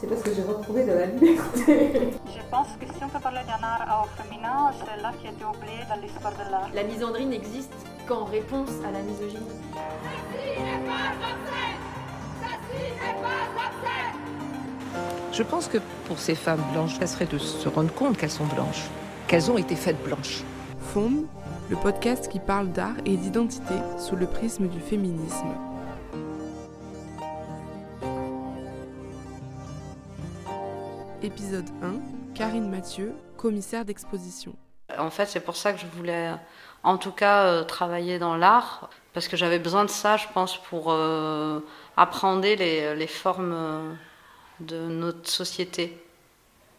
C'est parce que j'ai retrouvé de la liberté. Je pense que si on peut parler d'un art au féminin, c'est l'art qui a été oublié dans l'histoire de l'art. La misandrie n'existe qu'en réponse à la misogynie. Je pense que pour ces femmes blanches, ça serait de se rendre compte qu'elles sont blanches, qu'elles ont été faites blanches. FOM, le podcast qui parle d'art et d'identité sous le prisme du féminisme. Épisode 1, Karine Mathieu, commissaire d'exposition. En fait, c'est pour ça que je voulais, en tout cas, euh, travailler dans l'art, parce que j'avais besoin de ça, je pense, pour euh, apprendre les, formes euh, de notre société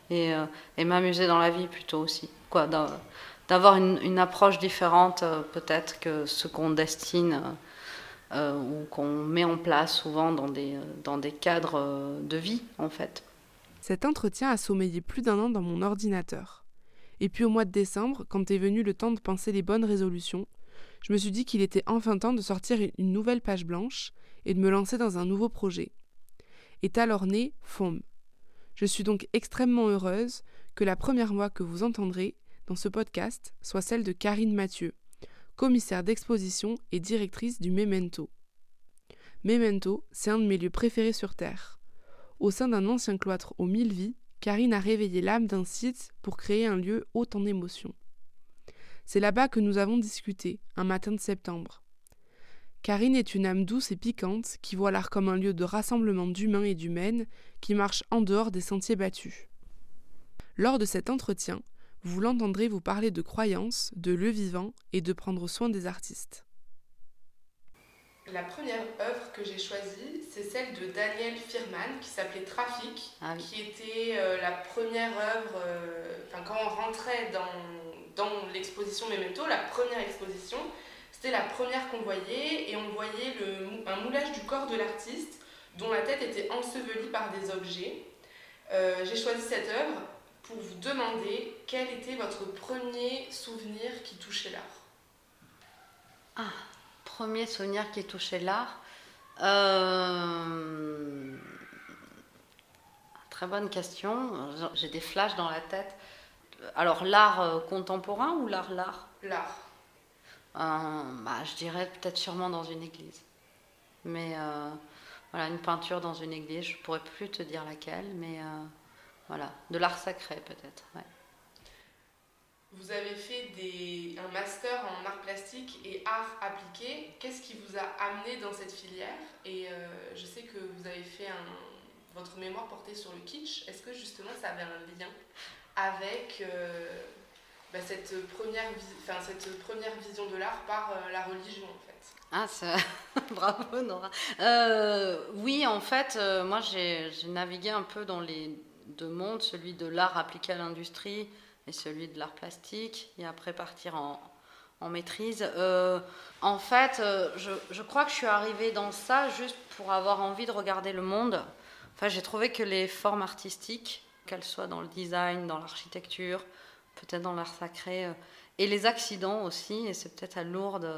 et, m'amuser dans la vie plutôt aussi. Quoi, d'a- d'avoir une, approche différente, peut-être, que ce qu'on destine ou qu'on met en place souvent dans des, cadres de vie, en fait. Cet entretien a sommeillé plus d'un an dans mon ordinateur. Et puis au mois de décembre, quand est venu le temps de penser les bonnes résolutions, je me suis dit qu'il était enfin temps de sortir une nouvelle page blanche et de me lancer dans un nouveau projet. Est alors né FOM. Je suis donc extrêmement heureuse que la première voix que vous entendrez dans ce podcast soit celle de Karine Mathieu, commissaire d'exposition et directrice du Memento. Memento, c'est un de mes lieux préférés sur Terre. Au sein d'un ancien cloître aux mille vies, Karine a réveillé l'âme d'un site pour créer un lieu haut en émotions. C'est là-bas que nous avons discuté, un matin de septembre. Karine est une âme douce et piquante qui voit l'art comme un lieu de rassemblement d'humains et d'humaines qui marche en dehors des sentiers battus. Lors de cet entretien, vous l'entendrez vous parler de croyances, de lieux vivants et de prendre soin des artistes. La première œuvre que j'ai choisie, c'est celle de Daniel Firman qui s'appelait Trafic, Ah oui. qui était euh, la première œuvre, euh, enfin quand on rentrait dans, dans l'exposition Memento, la première exposition, c'était la première qu'on voyait et on voyait le, un moulage du corps de l'artiste dont la tête était ensevelie par des objets. Euh, j'ai choisi cette œuvre pour vous demander quel était votre premier souvenir qui touchait l'art. Premier souvenir qui touchait l'art. Euh, Très bonne question. J'ai des flashs dans la tête. Alors, l'art euh, contemporain ou l'art l'art? L'art. Euh, bah, Je dirais peut-être sûrement dans une église. Mais euh, voilà, une peinture dans une église, je pourrais plus te dire laquelle, mais euh, voilà, de l'art sacré peut-être. ouais. Vous avez fait des, un master en art plastique et art appliqué. Qu'est-ce qui vous a amené dans cette filière? Et euh, je sais que vous avez fait un, votre mémoire portait sur le kitsch. Est-ce que justement ça avait un lien avec euh, bah, cette, première enfin, cette première vision de l'art par euh, la religion en fait? Ah, c'est- bravo Nora. Oui, en fait, moi j'ai navigué un peu dans les deux mondes, celui de l'art appliqué à l'industrie et celui de l'art plastique, et après partir en, maîtrise. Euh, en fait, euh, je, crois que je suis arrivée dans ça juste pour avoir envie de regarder le monde. Enfin, j'ai trouvé que les formes artistiques, qu'elles soient dans le design, dans l'architecture, peut-être dans l'art sacré, euh, et les accidents aussi, et c'est peut-être à Lourdes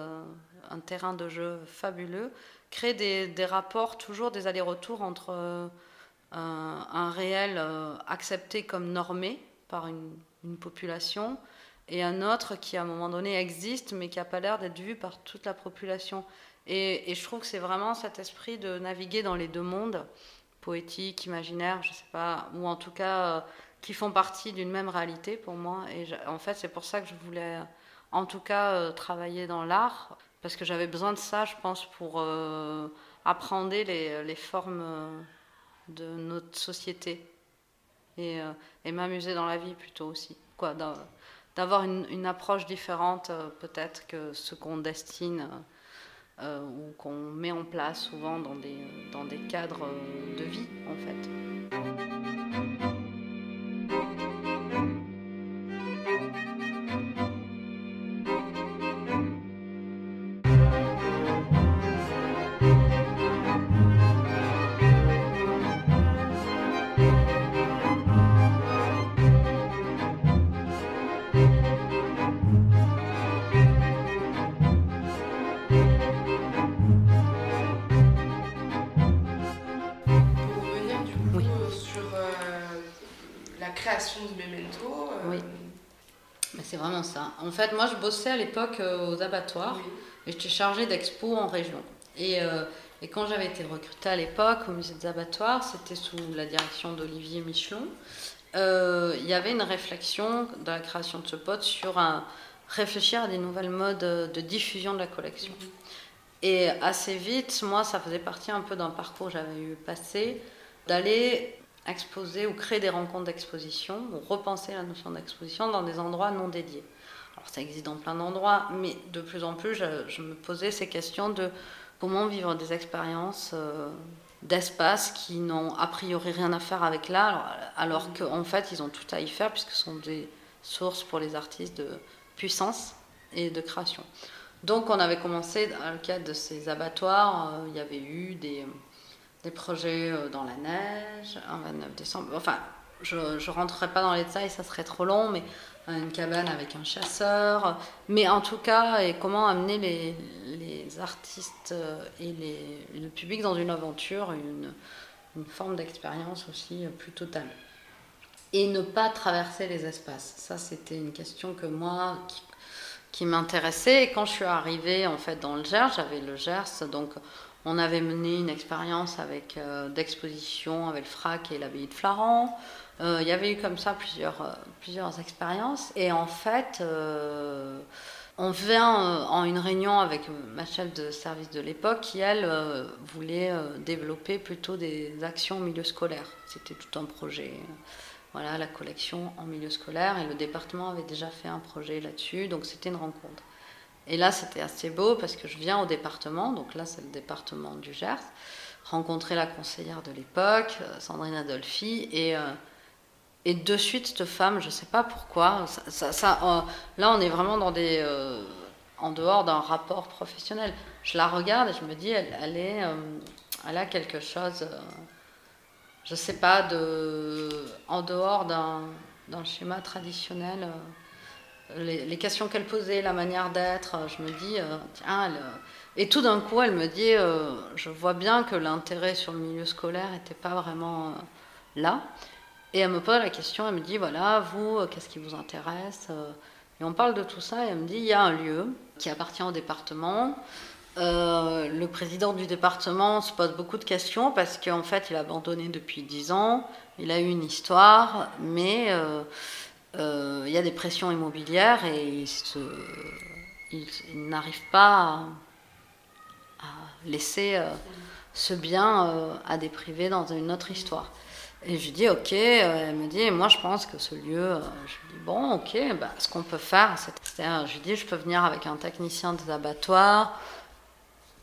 un terrain de jeu fabuleux, créent des, rapports, toujours des allers-retours entre un, réel accepté comme normé par une, une population et un autre qui à un moment donné existe mais qui n'a pas l'air d'être vu par toute la population. Et, je trouve que c'est vraiment cet esprit de naviguer dans les deux mondes, poétique, imaginaire, je sais pas, ou en tout cas euh, qui font partie d'une même réalité pour moi. Et en fait, c'est pour ça que je voulais, en tout cas, euh, travailler dans l'art, parce que j'avais besoin de ça, je pense, pour euh, apprendre les, les formes euh, de notre société et, euh, et m'amuser dans la vie plutôt aussi. Quoi, d'a- d'avoir une, une approche différente, euh, peut-être, que ce qu'on destine. euh, ou qu'on met en place souvent dans des, dans des cadres de vie, en fait. Création du memento. euh, Oui. Mais c'est vraiment ça. En fait, moi, je bossais à l'époque euh, aux abattoirs oui. et j'étais chargée d'expo en région. Et, euh, et quand j'avais été recrutée à l'époque au musée des abattoirs, c'était sous la direction d'Olivier Michelon. euh, il y avait une réflexion de la création de ce pote sur un, réfléchir à des nouvelles modes de diffusion de la collection. Et assez vite, moi, ça faisait partie un peu d'un parcours que j'avais eu passé, d'aller exposer ou créer des rencontres d'exposition, ou repenser la notion d'exposition dans des endroits non dédiés. Alors ça existe dans plein d'endroits, mais de plus en plus, je, je me posais ces questions de comment vivre des expériences euh, d'espace qui n'ont a priori rien à faire avec l'art, alors, alors qu'en fait, ils ont tout à y faire, puisque ce sont des sources pour les artistes de puissance et de création. Donc on avait commencé, dans le cadre de ces abattoirs, euh, il y avait eu des, des projets euh, dans la neige, un 29 décembre, enfin je ne rentrerai pas dans les détails, ça serait trop long, mais euh, une cabane avec un chasseur, mais en tout cas, et comment amener les, artistes euh, et le public dans une aventure, une, forme d'expérience aussi plus totale. Et ne pas traverser les espaces. Ça, c'était une question que moi, qui, qui m'intéressait. Et quand je suis arrivée en fait dans le Gers, j'avais le Gers, donc on avait mené une expérience avec euh, d'exposition avec le FRAC et l'abbaye de Flaran. Euh, il y avait eu comme ça plusieurs, euh, plusieurs expériences. Et en fait, on vient en une réunion avec ma chef de service de l'époque qui, elle, voulait développer plutôt des actions au milieu scolaire. C'était tout un projet. Voilà, la collection en milieu scolaire. Et le département avait déjà fait un projet là-dessus. Donc c'était une rencontre. Et là, c'était assez beau parce que je viens au département, donc là, c'est le département du Gers, rencontrer la conseillère de l'époque, euh, Sandrine Adolphi, et, euh, et de suite, cette femme, je ne sais pas pourquoi, euh, là, on est vraiment dans des, en dehors d'un rapport professionnel. Je la regarde et je me dis, elle, elle a quelque chose, je ne sais pas, de, en dehors d'un schéma traditionnel. Les, questions qu'elle posait, la manière d'être, je me dis, euh, tiens, elle, euh, et tout d'un coup, elle me dit, euh, je vois bien que l'intérêt sur le milieu scolaire n'était pas vraiment là. Et elle me pose la question, elle me dit, voilà, vous, qu'est-ce qui vous intéresse Et on parle de tout ça, et elle me dit, il y a un lieu qui appartient au département. Le président du département se pose beaucoup de questions parce qu'en fait, il a abandonné depuis 10 ans, il a eu une histoire, mais... il y a des pressions immobilières et il, se- il- il n'arrive pas à, laisser euh, ce bien euh, à des privés dans une autre histoire. Et je lui dis ok, euh, elle me dit moi je pense que ce lieu, euh, je lui dis bon ok, bah, ce qu'on peut faire, c'est, je lui dis je peux venir avec un technicien des abattoirs,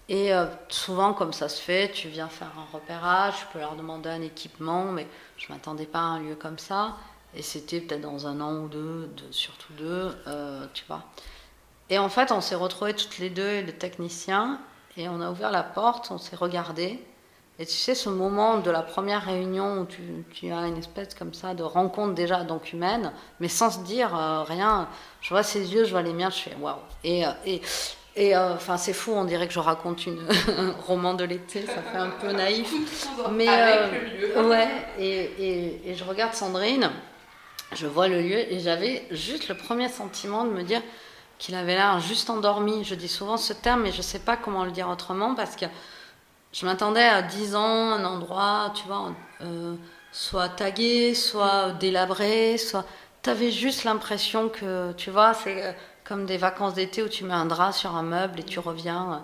et euh, souvent, comme ça se fait, tu viens faire un repérage, tu peux leur demander un équipement, mais je ne m'attendais pas à un lieu comme ça. Et c'était peut-être dans un an ou deux, deux surtout deux, euh, tu vois. Et en fait, on s'est retrouvés toutes les deux, le technicien, et on a ouvert la porte, on s'est regardé. Et tu sais, ce moment de la première réunion où tu, tu as une espèce comme ça de rencontre déjà donc humaine, mais sans se dire euh, rien. Je vois ses yeux, je vois les miens, je fais waouh. Et, euh, et, et euh, enfin, c'est fou, on dirait que je raconte une, un roman de l'été, ça fait un peu naïf. Mais, avec euh, le lieu. Ouais, et, et, et je regarde Sandrine, je vois le lieu, et j'avais juste le premier sentiment de me dire qu'il avait l'air juste endormi. Je dis souvent ce terme, mais je ne sais pas comment le dire autrement, parce que je m'attendais à 10 ans, un endroit, tu vois, euh, soit tagué, soit délabré, soit... Tu avais juste l'impression que, tu vois, c'est euh, comme des vacances d'été où tu mets un drap sur un meuble et tu reviens.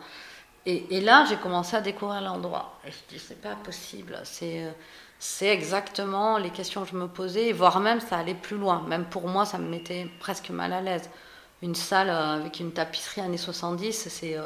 Et, et là, j'ai commencé à découvrir l'endroit. Et je dis, c'est pas possible. C'est, euh, c'est exactement les questions que je me posais, voire même ça allait plus loin. Même pour moi, ça me mettait presque mal à l'aise. Une salle euh, avec une tapisserie années 70, c'est. euh,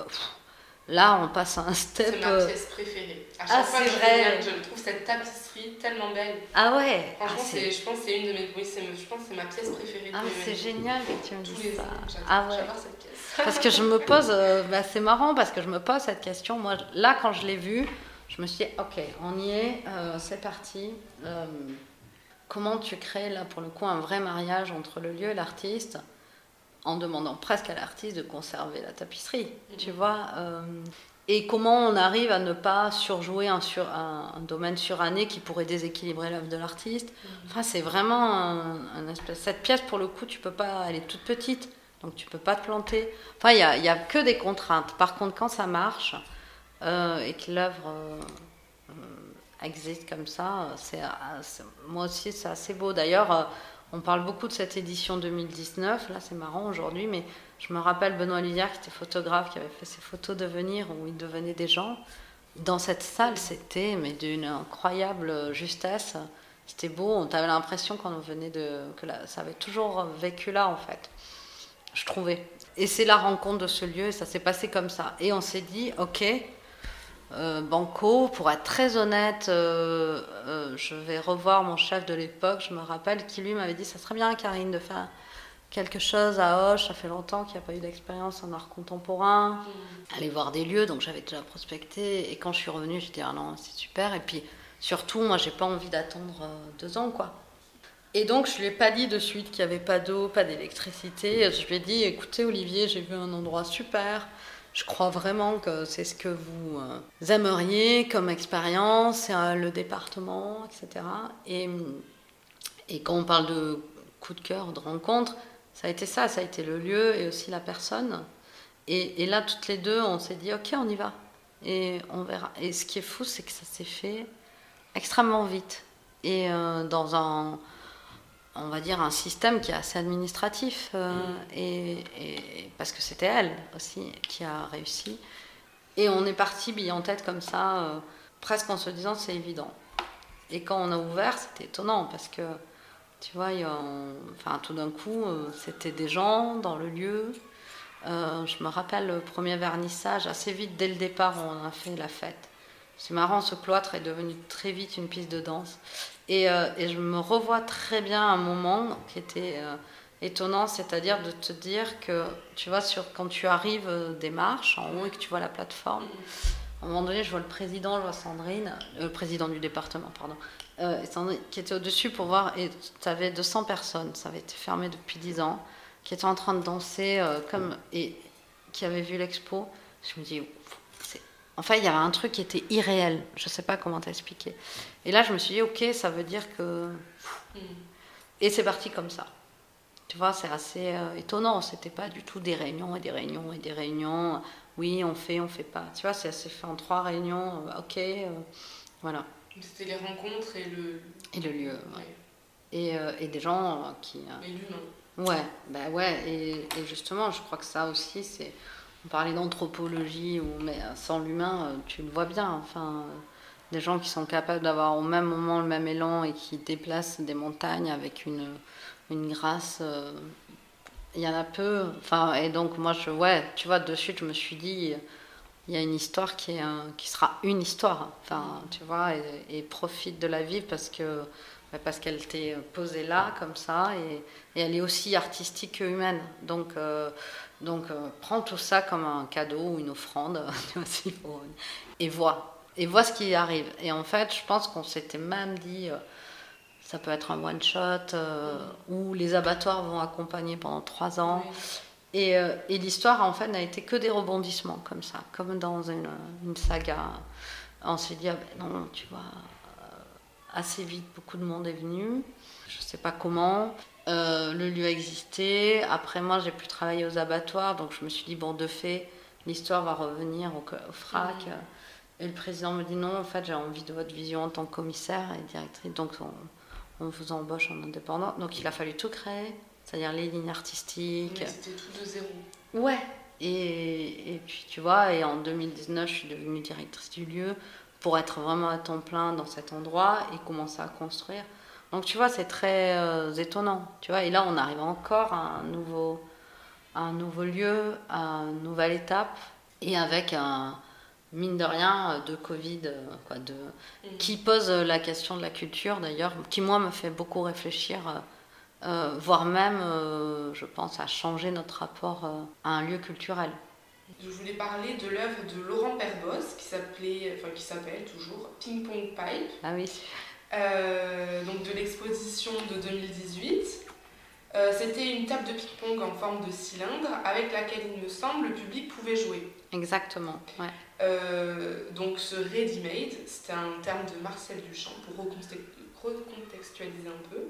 là, on passe à un step. C'est ma euh, pièce préférée. À Ah, chaque fois c'est que je regarde, je trouve cette tapisserie tellement belle. Ah ouais Franchement, Ah, c'est, je pense que c'est une de mes. Oui, c'est, je pense que c'est ma pièce préférée. ah, c'est génial que tu me dises les ça. Ah ouais. cette pièce. Parce que je me pose, euh, bah, c'est marrant parce que je me pose cette question. Moi, là, quand je l'ai vue, je me suis dit, ok, on y est, euh, c'est parti. Euh, comment tu crées là pour le coup un vrai mariage entre le lieu et l'artiste en demandant presque à l'artiste de conserver la tapisserie, tu vois. euh, et comment on arrive à ne pas surjouer un, sur, un, un domaine suranné qui pourrait déséquilibrer l'œuvre de l'artiste. Enfin, c'est vraiment un, un espèce. Cette pièce, pour le coup, tu peux pas. Elle est toute petite, donc tu peux pas te planter. Enfin, il y a, il y a que des contraintes. Par contre, quand ça marche euh, et que l'œuvre euh, euh, existe comme ça, moi aussi, c'est assez beau. D'ailleurs, on parle beaucoup de cette édition 2019. Là, c'est marrant aujourd'hui, mais je me rappelle Benoît Livière, qui était photographe, qui avait fait ses photos de venir où il devenait des gens. Dans cette salle, c'était mais d'une incroyable justesse. C'était beau. On avait l'impression quand on venait de que ça avait toujours vécu là en fait. Je trouvais. Et c'est la rencontre de ce lieu. Et ça s'est passé comme ça. Et on s'est dit, ok. Euh, Banco, pour être très honnête, euh, euh, je vais revoir mon chef de l'époque. Je me rappelle qui lui m'avait dit ça serait bien, Karine, de faire quelque chose à Hoche. Ça fait longtemps qu'il n'y a pas eu d'expérience en art contemporain. Aller voir des lieux, donc j'avais déjà prospecté. Et quand je suis revenue, j'ai dit ah non, c'est super. Et puis surtout, moi, j'ai pas envie d'attendre euh, deux ans, quoi. Et donc, je lui ai pas dit de suite qu'il n'y avait pas d'eau, pas d'électricité. Je lui ai dit écoutez, Olivier, j'ai vu un endroit super. Je crois vraiment que c'est ce que vous euh, aimeriez comme expérience, euh, le département, etc. Et, quand on parle de coup de cœur, de rencontre, ça a été ça, ça a été le lieu et aussi la personne. Et, et là, toutes les deux, on s'est dit, ok, on y va. Et on verra. Et ce qui est fou, c'est que ça s'est fait extrêmement vite. Et euh, dans un, on va dire, un système qui est assez administratif. euh, et, et- parce que c'était elle aussi qui a réussi. Et on est parti bille en tête comme ça, euh, presque en se disant, c'est évident. Et quand on a ouvert, c'était étonnant parce que, tu vois, enfin, tout d'un coup, euh, c'était des gens dans le lieu. Je me rappelle le premier vernissage, assez vite, dès le départ, on a fait la fête. C'est marrant, ce cloître est devenu très vite une piste de danse. Et, euh, et je me revois très bien un moment qui était euh, étonnant, c'est-à-dire de te dire que, tu vois, quand tu arrives euh, des marches en haut et que tu vois la plateforme, à un moment donné, je vois le président, je vois Sandrine, le président du département, pardon, qui était au-dessus pour voir, et tu avais 200 personnes, ça avait été fermé depuis 10 ans, qui étaient en train de danser comme, et qui avaient vu l'expo. Je me dis, enfin, il y avait un truc qui était irréel, je sais pas comment t'expliquer. Et là, je me suis dit, ok, ça veut dire que. Et c'est parti comme ça. Tu vois, c'est assez euh, étonnant. C'était pas du tout des réunions et des réunions et des réunions. Oui, on fait, on fait pas. Tu vois, c'est assez fait en trois réunions. euh, ok, euh, voilà. C'était les rencontres et le. Et le lieu. ouais. Ouais. Et, euh, et des gens qui. Mais l'humain. Ouais, bah ouais, et, et justement, je crois que ça aussi, c'est. On parlait d'anthropologie, mais sans l'humain, tu le vois bien. Enfin, des gens qui sont capables d'avoir au même moment le même élan et qui déplacent des montagnes avec une, une grâce. euh, Il y en a peu. Enfin, et donc, moi, je, ouais, tu vois, de suite, je me suis dit, il y a une histoire qui, est qui sera une histoire. Enfin, tu vois, et, profite de la vivre parce que. bah, Parce qu'elle t'est posée là, comme ça, et, et elle est aussi artistique que humaine. Donc, euh, donc euh, prends tout ça comme un cadeau ou une offrande, et vois. Et vois ce qui arrive. Et en fait, je pense qu'on s'était même dit, euh, ça peut être un one-shot, euh, où les abattoirs vont accompagner pendant trois ans. Et, euh, et l'histoire, en fait, n'a été que des rebondissements, comme ça, comme dans une, une saga. On s'est dit, ah ben non, tu vois, euh, assez vite, beaucoup de monde est venu. Je sais pas comment. Le lieu existait. Après, moi, j'ai pu travailler aux abattoirs, donc je me suis dit, bon, de fait, l'histoire va revenir au, au FRAC. Et le président me dit, non, en fait, j'ai envie de votre vision en tant que commissaire et directrice, donc on, on vous embauche en indépendant. Donc, il a fallu tout créer, c'est-à-dire les lignes artistiques. C'était tout de zéro. Ouais. Et, et puis tu vois, et en 2019, je suis devenue directrice du lieu pour être vraiment à temps plein dans cet endroit et commencer à construire. Donc tu vois, c'est très euh, étonnant. Tu vois, et là, on arrive encore à un nouveau, à un nouveau lieu, à une nouvelle étape, et avec un mine de rien de Covid, euh, quoi, de, qui pose la question de la culture d'ailleurs, qui moi me fait beaucoup réfléchir. euh, euh, voire même, euh, je pense, à changer notre rapport euh, à un lieu culturel. Je voulais parler de l'œuvre de Laurent Perbos qui s'appelait, enfin qui s'appelle toujours Ping Pong Pipe, Ah oui, euh, donc de l'exposition de 2018. Euh, C'était une table de ping-pong en forme de cylindre avec laquelle, il me semble, le public pouvait jouer. Exactement, ouais. Euh, donc ce ready-made, c'était un terme de Marcel Duchamp pour recontextualiser un peu.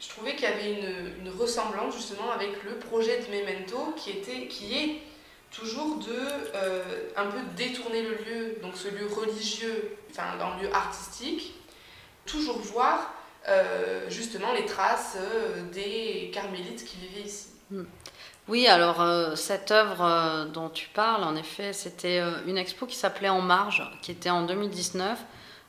Je trouvais qu'il y avait une, ressemblance justement avec le projet de Memento qui, était, qui est toujours de euh, un peu détourner le lieu, donc ce lieu religieux, enfin dans le lieu artistique, toujours voir euh, justement les traces des carmélites qui vivaient ici. Hmm. Oui, alors euh, cette œuvre euh, dont tu parles, en effet, c'était euh, une expo qui s'appelait En Marge, qui était en 2019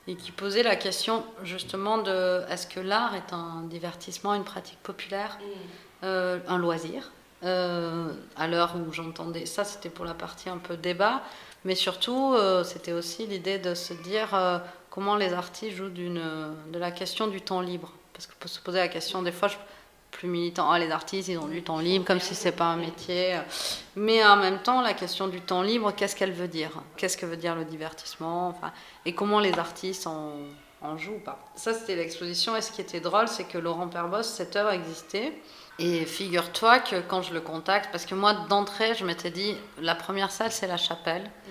et qui posait la question justement de est-ce que l'art est un divertissement, une pratique populaire, euh, un loisir? À l'heure où j'entendais ça, c'était pour la partie un peu débat, mais surtout c'était aussi l'idée de se dire comment les artistes jouent de la question du temps libre. Parce qu'on peut se poser la question, des fois, je, plus militant, ah, les artistes, ils ont du temps libre, comme si c'est pas un métier. Mais en même temps, la question du temps libre, qu'est-ce qu'elle veut dire? Qu'est-ce que veut dire le divertissement? Enfin, Et comment les artistes en, en jouent ou pas? Ça, c'était l'exposition. Et ce qui était drôle, c'est que Laurent Perbos, cette œuvre existait. Et figure-toi que quand je le contacte, parce que moi, d'entrée, je m'étais dit, la première salle, c'est la chapelle. Mmh.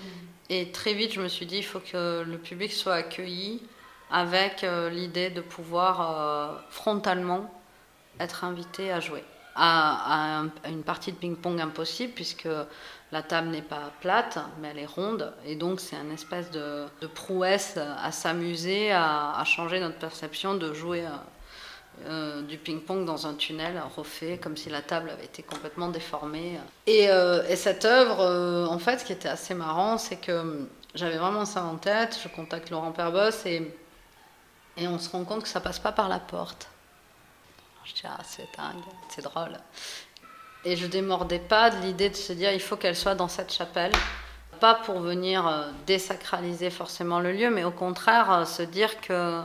Et très vite, je me suis dit, il faut que le public soit accueilli avec euh, l'idée de pouvoir euh, frontalement être invité à jouer. À, à, un, à une partie de ping-pong impossible, puisque la table n'est pas plate, mais elle est ronde, et donc c'est un espèce de, prouesse à s'amuser, à, changer notre perception de jouer euh, du ping-pong dans un tunnel refait, comme si la table avait été complètement déformée. Et, euh, et cette œuvre, euh, en fait, ce qui était assez marrant, c'est que j'avais vraiment ça en tête, je contacte Laurent Perbos, et, et on se rend compte que ça passe pas par la porte. Je dis, ah, c'est dingue, c'est drôle. Et je démordais pas de l'idée de se dire, il faut qu'elle soit dans cette chapelle. Pas pour venir euh, désacraliser forcément le lieu, mais au contraire, euh, se dire que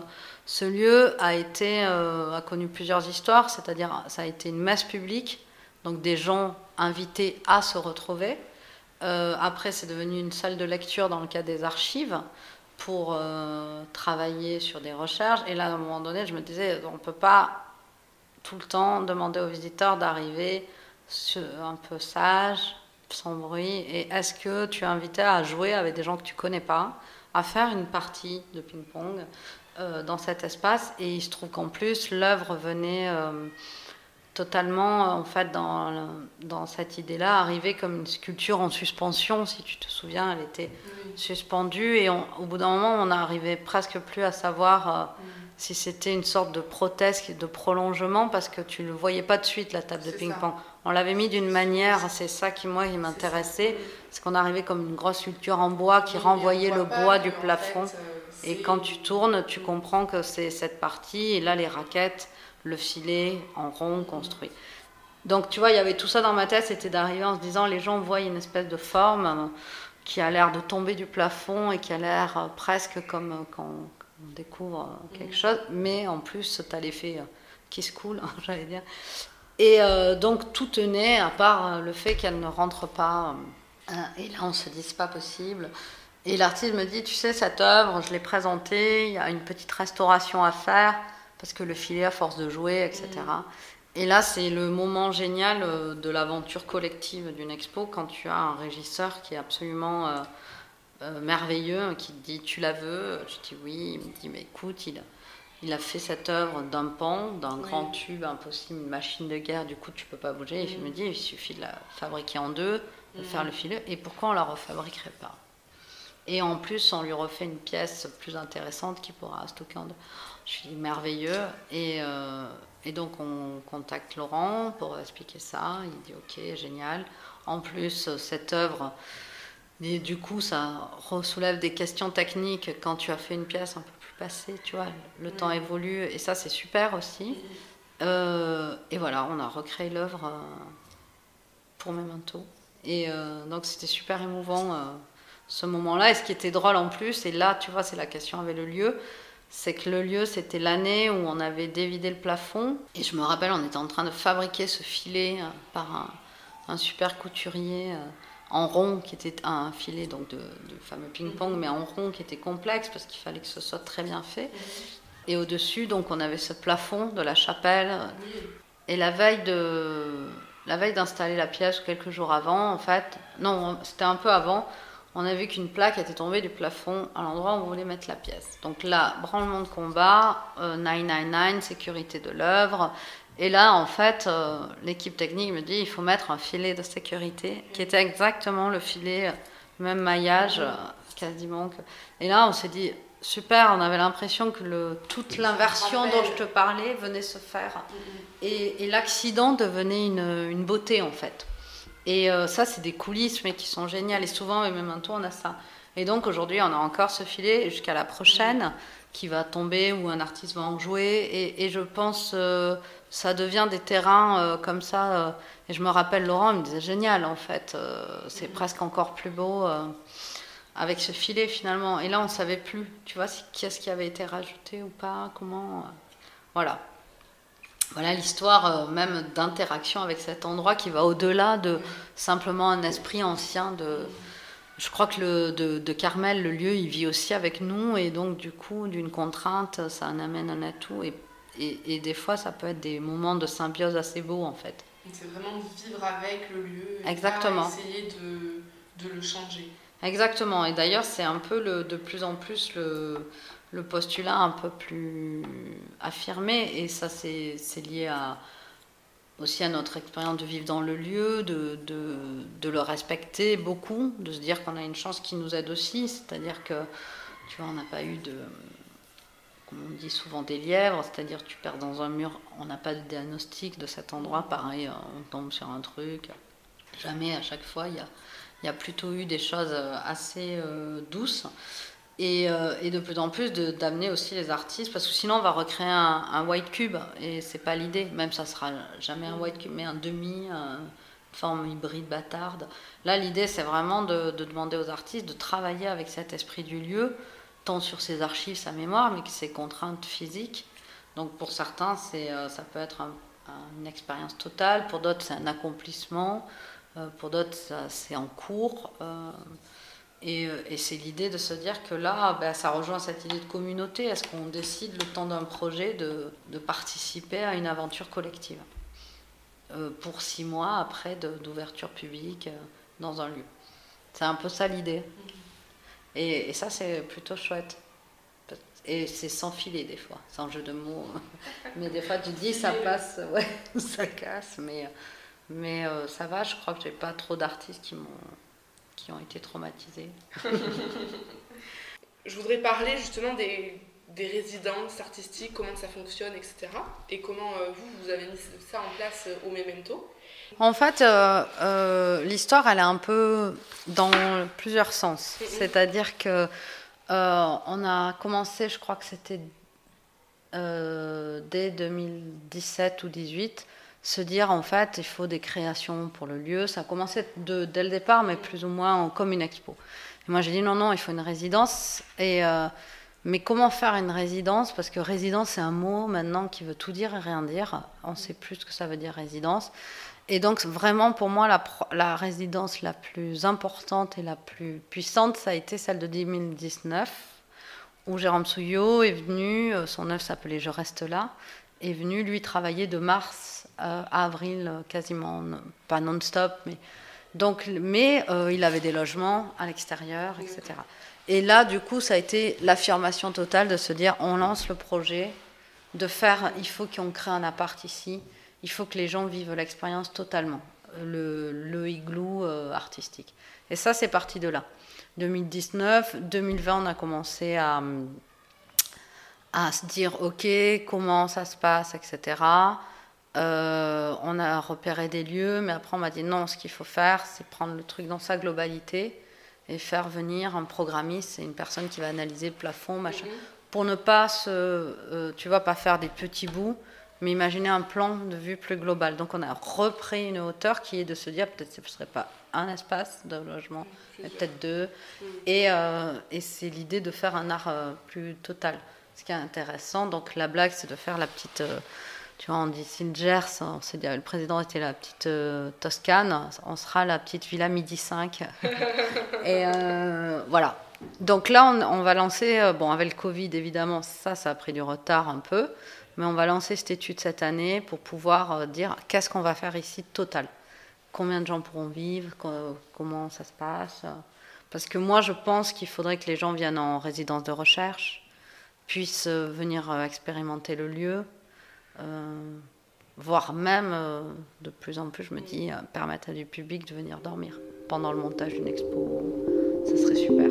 ce lieu euh, a connu plusieurs histoires, c'est-à-dire ça a été une messe publique, donc des gens invités à se retrouver. Après, c'est devenu une salle de lecture dans le cas des archives pour travailler sur des recherches. Et là, à un moment donné, je me disais, on ne peut pas tout le temps demander aux visiteurs d'arriver un peu sage, sans bruit. Et est-ce que tu es invité à jouer avec des gens que tu connais pas, à faire une partie de ping-pong euh, dans cet espace? Et il se trouve qu'en plus, l'œuvre venait euh, totalement, en fait, dans, dans cette idée-là, arriver comme une sculpture en suspension. Si tu te souviens, elle était oui. suspendue. Et on, au bout d'un moment, on n'arrivait presque plus à savoir. Euh, si c'était une sorte de prothèse, de prolongement, parce que tu ne le voyais pas de suite, la table de ping-pong. On l'avait mis d'une manière, c'est ça qui, moi, qui m'intéressait, c'est qu'on arrivait comme une grosse sculpture en bois qui oui, renvoyait le bois du plafond. Fait, euh, et quand tu tournes, tu comprends que c'est cette partie, et là, les raquettes, le filet en rond construit. Donc, tu vois, il y avait tout ça dans ma tête, c'était d'arriver en se disant, les gens voient une espèce de forme qui a l'air de tomber du plafond et qui a l'air presque comme quand on découvre quelque mmh. chose, mais en plus, tu as l'effet qui se coule, j'allais dire. Et euh, donc, tout tenait, à part le fait qu'elle ne rentre pas. Euh, et là, on se dit, c'est pas possible. Et l'artiste me dit, tu sais, cette œuvre, je l'ai présentée, il y a une petite restauration à faire, parce que le filet, à force de jouer, etc. Mmh. Et là, c'est le moment génial euh, de l'aventure collective d'une expo, quand tu as un régisseur qui est absolument euh, merveilleux hein, qui te dit tu la veux? Je dis oui. Il me dit mais écoute, il, il a fait cette œuvre d'un pan, d'un grand tube impossible, une machine de guerre, du coup tu peux pas bouger. Et il me dit il suffit de la fabriquer en deux, de mmh. faire le filet, et pourquoi on la refabriquerait pas? Et en plus, on lui refait une pièce plus intéressante qui pourra stocker en deux. Je suis merveilleux. Et, euh, et donc on contacte Laurent pour expliquer ça. Il dit ok, génial. En plus, cette œuvre. Et du coup, ça soulève des questions techniques quand tu as fait une pièce un peu plus passée, tu vois, le temps évolue, et ça c'est super aussi. Euh, et voilà, on a recréé l'œuvre euh, pour Memento. Et euh, donc c'était super émouvant euh, ce moment-là. Et ce qui était drôle en plus, et là, tu vois, c'est la question avec le lieu, c'est que le lieu, c'était l'année où on avait dévidé le plafond. Et je me rappelle, on était en train de fabriquer ce filet par un, un super couturier en rond, qui était un filet donc de, fameux ping-pong, mais en rond qui était complexe parce qu'il fallait que ce soit très bien fait. Et au-dessus, donc, on avait ce plafond de la chapelle. Et la veille de la veille d'installer la pièce, quelques jours avant, en fait, non, c'était un peu avant, on a vu qu'une plaque était tombée du plafond à l'endroit où on voulait mettre la pièce. Donc là, branlement de combat, 999, sécurité de l'œuvre. Et là, en fait, l'équipe technique me dit il faut mettre un filet de sécurité, qui était exactement le filet, le même maillage, quasiment. Et là, on s'est dit super, on avait l'impression que le, toute l'inversion dont je te parlais venait se faire. Et, l'accident devenait une, une, beauté en fait. Et euh, ça, c'est des coulisses, mais qui sont géniales. Et souvent, même un tour, on a ça. Et donc aujourd'hui, on a encore ce filet jusqu'à la prochaine qui va tomber ou un artiste va en jouer. Et, je pense euh, ça devient des terrains euh, comme ça. et je me rappelle Laurent, il me disait génial en fait. c'est presque encore plus beau avec ce filet finalement. Et là, on ne savait plus, tu vois, qu'est-ce qui avait été rajouté ou pas, comment. Euh, voilà. Voilà l'histoire euh, même d'interaction avec cet endroit qui va au-delà de simplement un esprit ancien de. Je crois que le, de, Carmel, le lieu, il vit aussi avec nous et donc du coup, d'une contrainte, ça en amène un atout et, et, des fois, ça peut être des moments de symbiose assez beaux en fait. C'est vraiment vivre avec le lieu et Exactement. essayer de, de le changer. Exactement. Et d'ailleurs, c'est un peu le, de plus en plus le, le, postulat un peu plus affirmé. Et ça, c'est lié à, aussi à notre expérience de vivre dans le lieu, de, le respecter beaucoup, de se dire qu'on a une chance qui nous aide aussi. C'est-à-dire que, tu vois, on n'a pas eu de. Comme on dit souvent des lièvres, c'est-à-dire tu perds dans un mur, on n'a pas de diagnostic de cet endroit, pareil, on tombe sur un truc. Jamais, à chaque fois, il y a il y a plutôt eu des choses euh, assez euh, douces. Et, euh, et, de plus en plus d'amener aussi les artistes, parce que sinon on va recréer un, white cube, et c'est pas l'idée, même ça sera jamais un white cube, mais un demi, une forme hybride bâtarde. Là l'idée c'est vraiment de, de, demander aux artistes de travailler avec cet esprit du lieu, tant sur ses archives, sa mémoire, mais ses contraintes physiques. Donc pour certains c'est ça peut être une expérience totale, pour d'autres c'est un accomplissement. Euh, pour d'autres, c'est en cours. Euh, euh, et, c'est l'idée de se dire que là, ben, ça rejoint cette idée de communauté. Est-ce qu'on décide le temps d'un projet de, participer à une aventure collective pour six mois après d'ouverture publique dans un lieu? C'est un peu ça l'idée. Et, ça, c'est plutôt chouette. Et c'est sans filet des fois, sans jeu de mots. Mais des fois, tu dis, ça passe, ouais, ça casse. Mais mais euh, ça va, je crois que j'ai pas trop d'artistes qui, qui ont été traumatisés. je voudrais parler justement des, des, résidences artistiques, comment ça fonctionne, etc. Et comment euh, vous, vous avez mis ça en place euh, au Memento. En fait, l'histoire, elle est un peu dans plusieurs sens. C'est-à-dire que on a commencé, je crois que c'était dès 2017 ou 2018, se dire en fait il faut des créations pour le lieu. Ça a commencé de, dès le départ, mais plus ou moins comme une expo. Et moi j'ai dit non, non, il faut une résidence. Et, euh, mais comment faire une résidence? Parce que résidence c'est un mot maintenant qui veut tout dire et rien dire. On sait plus ce que ça veut dire résidence. Et donc vraiment pour moi la, la résidence la plus importante et la plus puissante, ça a été celle de 2019 où Jérôme Souillot est venu, euh, son œuvre s'appelait Je reste là, est venu lui travailler de mars euh, avril, quasiment, pas non-stop, mais, donc, mais euh, il avait des logements à l'extérieur, etc. Et là, du coup, ça a été l'affirmation totale de se dire on lance le projet, de faire, il faut qu'on crée un appart ici, il faut que les gens vivent l'expérience totalement, le, igloo euh, artistique. Et ça, c'est parti de là. 2019, 2020, on a commencé à, à se dire ok, comment ça se passe, etc. Euh, on a repéré des lieux, mais après on m'a dit non, ce qu'il faut faire, c'est prendre le truc dans sa globalité et faire venir un programmiste, c'est une personne qui va analyser le plafond, machin, mhm. pour ne pas se, euh, tu vois, pas faire des petits bouts, mais imaginer un plan de vue plus global. Donc on a repris une hauteur qui est de se dire peut-être ce ne serait pas un espace de logement, mais peut-être deux, mhm. et, euh, et c'est l'idée de faire un art plus total. Ce qui est intéressant, donc la blague, c'est de faire la petite tu vois, on dit Gers, on s'est dit, le président était la petite euh, Toscane, on sera la petite Villa Midi 5. et euh, voilà. Donc là, on, va lancer, euh, bon, avec le Covid, évidemment, ça, ça a pris du retard un peu, mais on va lancer cette étude cette année pour pouvoir dire qu'est-ce qu'on va faire ici total. Combien de gens pourront vivre, comment ça se passe. Parce que moi, je pense qu'il faudrait que les gens viennent en résidence de recherche, puissent venir expérimenter le lieu, voire même, de plus en plus, je me dis, permettre à du public de venir dormir pendant le montage d'une expo. Ce serait super.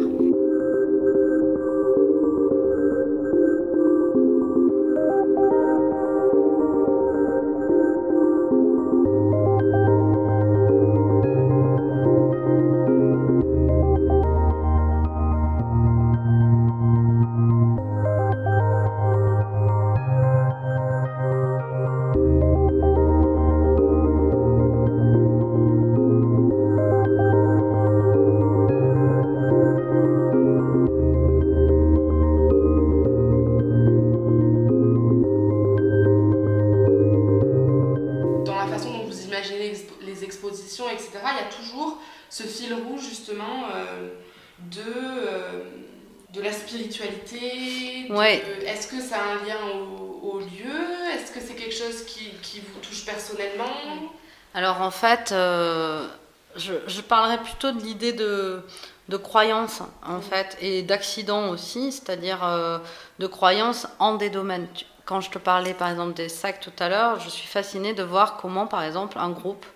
Je, parlerai plutôt de l'idée de, croyance en fait et d'accident aussi, c'est-à-dire euh, de croyance en des domaines. Quand je te parlais par exemple des sacs tout à l'heure, je suis fascinée de voir comment par exemple un groupe,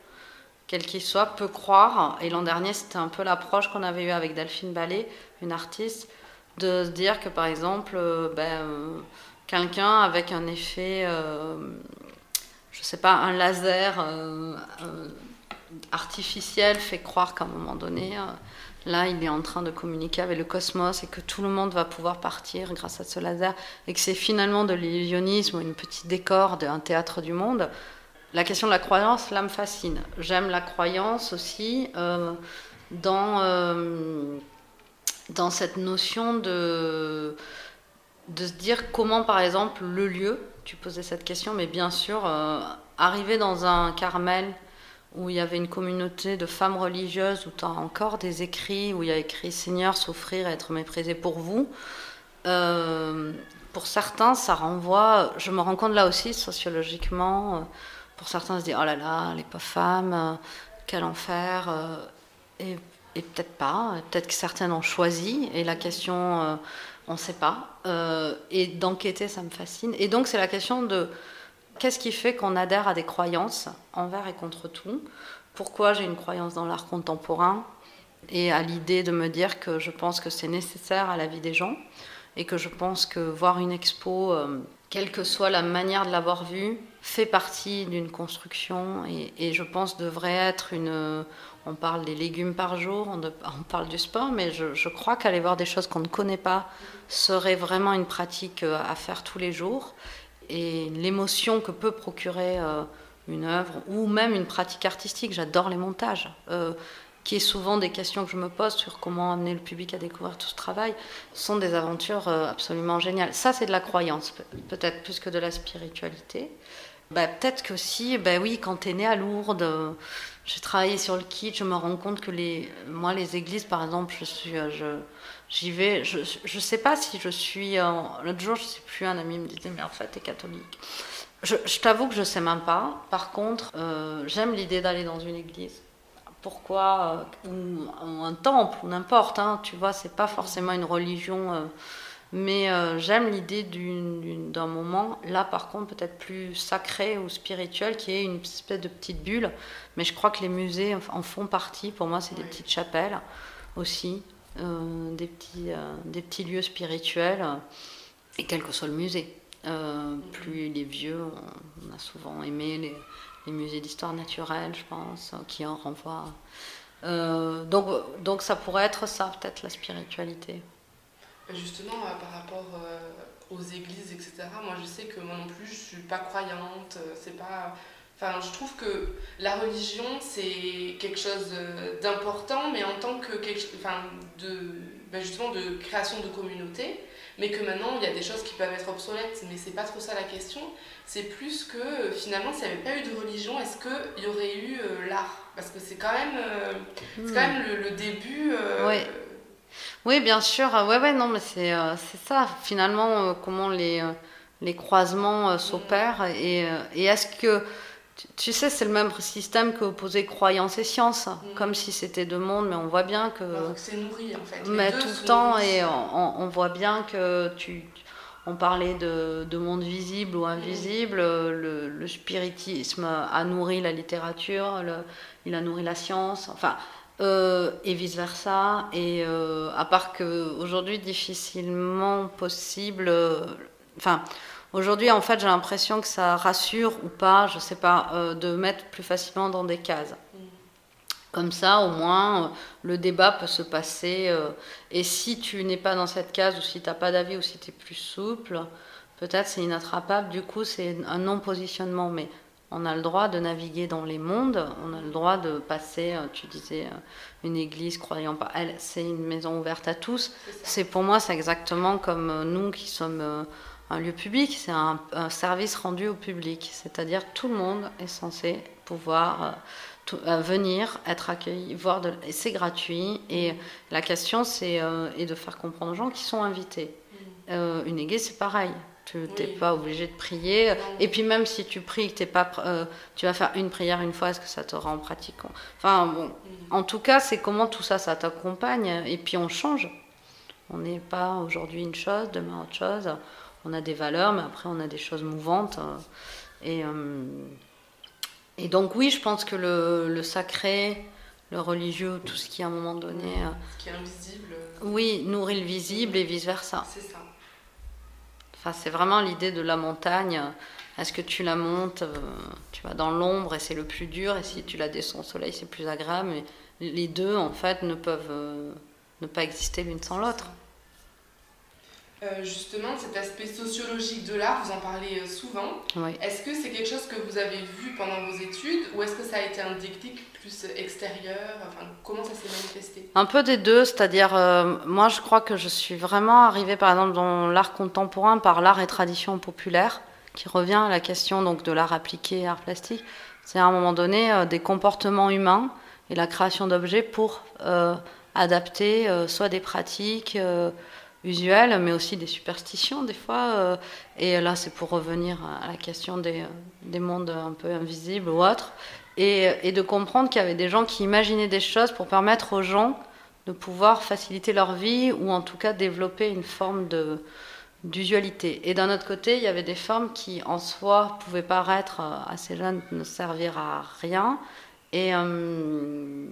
quel qu'il soit, peut croire, et l'an dernier c'était un peu l'approche qu'on avait eue avec Delphine Ballet, une artiste, de se dire que par exemple, euh, ben, quelqu'un avec un effet je sais pas, un laser euh, euh, artificiel fait croire qu'à un moment donné, euh, là, il est en train de communiquer avec le cosmos et que tout le monde va pouvoir partir grâce à ce laser et que c'est finalement de l'illusionnisme une petite décor d'un théâtre du monde. La question de la croyance, là, me fascine. J'aime la croyance aussi dans, dans cette notion de, de se dire comment, par exemple, le lieu, tu posais cette question, mais bien sûr, euh, arriver dans un Carmel où il y avait une communauté de femmes religieuses, où tu as encore des écrits, où il y a écrit Seigneur, souffrir et être méprisé pour vous. Euh, pour certains, ça renvoie, je me rends compte là aussi sociologiquement, euh, pour certains se disent oh là là, les pauvres femmes, quel enfer. et, et peut-être pas, peut-être que certaines ont choisi, et la question on ne sait pas. Euh, et d'enquêter, ça me fascine. Et donc, c'est la question de qu'est-ce qui fait qu'on adhère à des croyances envers et contre tout? Pourquoi j'ai une croyance dans l'art contemporain? Et à l'idée de me dire que je pense que c'est nécessaire à la vie des gens et que je pense que voir une expo, euh, quelle que soit la manière de l'avoir vue, fait partie d'une construction et, je pense devrait être une on parle des légumes par jour, on, parle du sport, mais je, crois qu'aller voir des choses qu'on ne connaît pas serait vraiment une pratique euh, à faire tous les jours. Et l'émotion que peut procurer euh, une œuvre ou même une pratique artistique, j'adore les montages, euh, qui est souvent des questions que je me pose sur comment amener le public à découvrir tout ce travail, sont des aventures absolument géniales. Ça, c'est de la croyance, peut-être plus que de la spiritualité. Bah, peut-être que si, bah oui, quand tu es né à Lourdes, j'ai travaillé sur le kit, je me rends compte que les, moi, les églises, par exemple, je suis, euh, je, j'y vais, je ne sais pas si je suis. L'autre jour, je ne sais plus, un ami me disait, mais en fait, t'es catholique. Je, je t'avoue que je ne sais même pas. Par contre, euh, j'aime l'idée d'aller dans une église. Pourquoi euh, ou, un temple, ou n'importe, hein, tu vois, c'est pas forcément une religion. Mais euh, j'aime l'idée d'un moment, là par contre peut-être plus sacré ou spirituel, qui est une espèce de petite bulle. Mais je crois que les musées en font partie. Pour moi, c'est des petites chapelles aussi, des, petits, euh, des petits lieux spirituels, et quel que soit le musée. plus il est vieux, on, a souvent aimé les, les musées d'histoire naturelle, je pense, qui en renvoient. donc, donc ça pourrait être ça, peut-être la spiritualité. Justement, euh, par rapport euh, aux églises, etc., moi je sais que moi non plus je suis pas croyante, euh, c'est pas. Enfin, je trouve que la religion c'est quelque chose d'important, mais en tant que quelque, enfin, de, ben justement de création de communauté, mais que maintenant il y a des choses qui peuvent être obsolètes, mais c'est pas trop ça la question. C'est plus que finalement, s'il n'y avait pas eu de religion, est-ce qu'il y aurait eu l'art? Parce que c'est quand même, c'est quand même le, début. Oui, bien sûr. Ouais, ouais, non, mais c'est euh, ça. Finalement, euh, comment les, euh, les croisements euh, s'opèrent. Et, euh, et est-ce que. Tu- sais, c'est le même système que opposer croyance et science, comme si c'était deux mondes, mais on voit bien que. C'est nourri en fait. Les Mais tout le temps, et on, voit bien que tu. On parlait de, de monde visible ou invisible, le, le spiritisme a nourri la littérature, le- il a nourri la science, enfin, euh, et vice-versa. Et euh, à part qu'aujourd'hui, difficilement possible. euh, Enfin, aujourd'hui, en fait, j'ai l'impression que ça rassure ou pas, je sais pas, euh, de mettre plus facilement dans des cases. Comme ça, au moins, euh, le débat peut se passer. euh, et si tu n'es pas dans cette case, ou si tu n'as pas d'avis, ou si tu es plus souple, peut-être c'est inattrapable. Du coup, c'est un non-positionnement. Mais on a le droit de naviguer dans les mondes. On a le droit de passer, tu disais, une église croyant pas. Elle, c'est une maison ouverte à tous. C'est pour moi, c'est exactement comme nous qui sommes un lieu public. C'est un, un service rendu au public. C'est-à-dire tout le monde est censé pouvoir euh, tout- euh, venir, être accueilli, voir de, et c'est gratuit. Et la question, c'est euh, de faire comprendre aux gens qui sont invités. Euh, une église, c'est pareil. Tu n'es Oui. pas obligé de prier. Et puis même si tu pries, que t'es pas, euh, tu vas faire une prière une fois, est-ce que ça te rend pratiquant? Enfin bon, en tout cas, c'est comment tout ça, ça t'accompagne. Et puis on change. On n'est pas aujourd'hui une chose, demain autre chose. On a des valeurs, mais après on a des choses mouvantes. euh, Et, euh, et donc oui, je pense que le, le sacré, le religieux, tout ce qui à un moment donné, euh, Ce qui est invisible, oui, nourrit le visible et vice-versa. c'est ça. Enfin, c'est vraiment l'idée de la montagne. Est-ce que tu la montes, tu vas dans l'ombre et c'est le plus dur, et si tu la descends au soleil, c'est plus agréable. Mais les deux, en fait, ne peuvent ne pas exister l'une sans l'autre. Euh, justement, cet aspect sociologique de l'art, vous en parlez euh, souvent. Oui. Est-ce que c'est quelque chose que vous avez vu pendant vos études ou est-ce que ça a été un déclic plus extérieur? Enfin, comment ça s'est manifesté? Un peu des deux, c'est-à-dire, euh, moi je crois que je suis vraiment arrivée par exemple dans l'art contemporain par l'art et tradition populaire, qui revient à la question donc de l'art appliqué et art plastique. C'est à un moment donné euh, des comportements humains et la création d'objets pour euh, adapter euh, soit des pratiques euh, mais aussi des superstitions des fois. euh, et là, c'est pour revenir à la question des, euh, des mondes un peu invisibles ou autres. Et, et de comprendre qu'il y avait des gens qui imaginaient des choses pour permettre aux gens de pouvoir faciliter leur vie ou en tout cas développer une forme d'usualité. Et d'un autre côté, il y avait des formes qui en soi pouvaient paraître euh, assez jeunes, ne servir à rien, euh,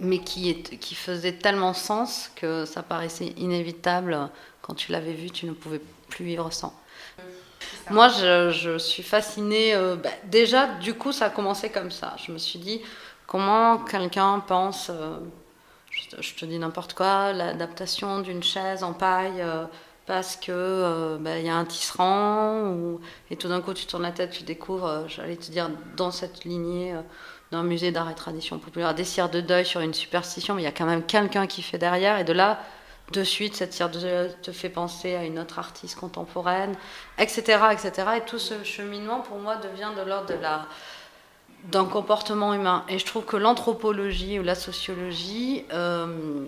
mais qui, faisaient tellement sens que ça paraissait inévitable. Quand tu l'avais vu, tu ne pouvais plus vivre sans. Moi, je, suis fascinée. euh, bah, déjà, du coup, ça a commencé comme ça. Je me suis dit, comment quelqu'un pense, euh, je, te, dis n'importe quoi, l'adaptation d'une chaise en paille euh, parce que euh, bah, y a un tisserand, et tout d'un coup, tu tournes la tête, tu découvres, j'allais te dire, dans cette lignée d'un musée d'art et tradition populaire, des cires de deuil sur une superstition, mais il y a quand même quelqu'un qui fait derrière, et de là, de suite, cette cire de deuil te fait penser à une autre artiste contemporaine, etc., etc. Et tout ce cheminement, pour moi, devient de l'ordre de la d'un comportement humain. Et je trouve que l'anthropologie ou la sociologie, euh,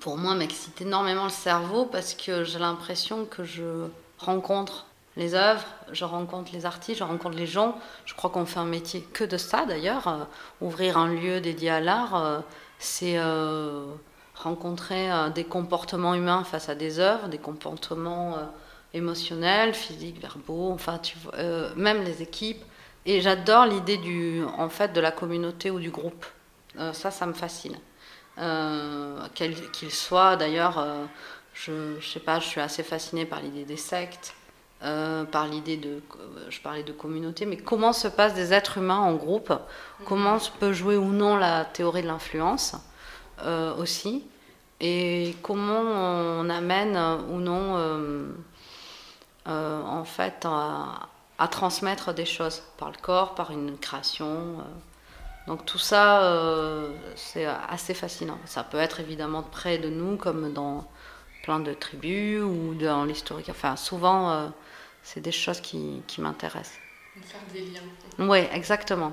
pour moi, m'excite énormément le cerveau parce que j'ai l'impression que je rencontre les œuvres, je rencontre les artistes, je rencontre les gens. Je crois qu'on fait un métier que de ça d'ailleurs. Euh, ouvrir un lieu dédié à l'art, euh, c'est euh, rencontrer des comportements humains face à des œuvres, des comportements émotionnels, physiques, verbaux, enfin, tu vois, même les équipes. Et j'adore l'idée du, en fait, de la communauté ou du groupe. Ça, ça me fascine. Euh, qu'il soit, d'ailleurs, je, je sais pas, je suis assez fascinée par l'idée des sectes, euh, par l'idée de, je parlais de communauté, mais comment se passent des êtres humains en groupe? Comment se peut jouer ou non la théorie de l'influence euh, aussi? Et comment on amène euh, ou non, euh, euh, en fait, à, à transmettre des choses par le corps, par une création. euh. Donc tout ça, euh, c'est assez fascinant. Ça peut être évidemment près de nous, comme dans plein de tribus ou dans l'historique. Enfin, souvent, euh, c'est des choses qui, qui m'intéressent. Faire des liens. Oui, exactement.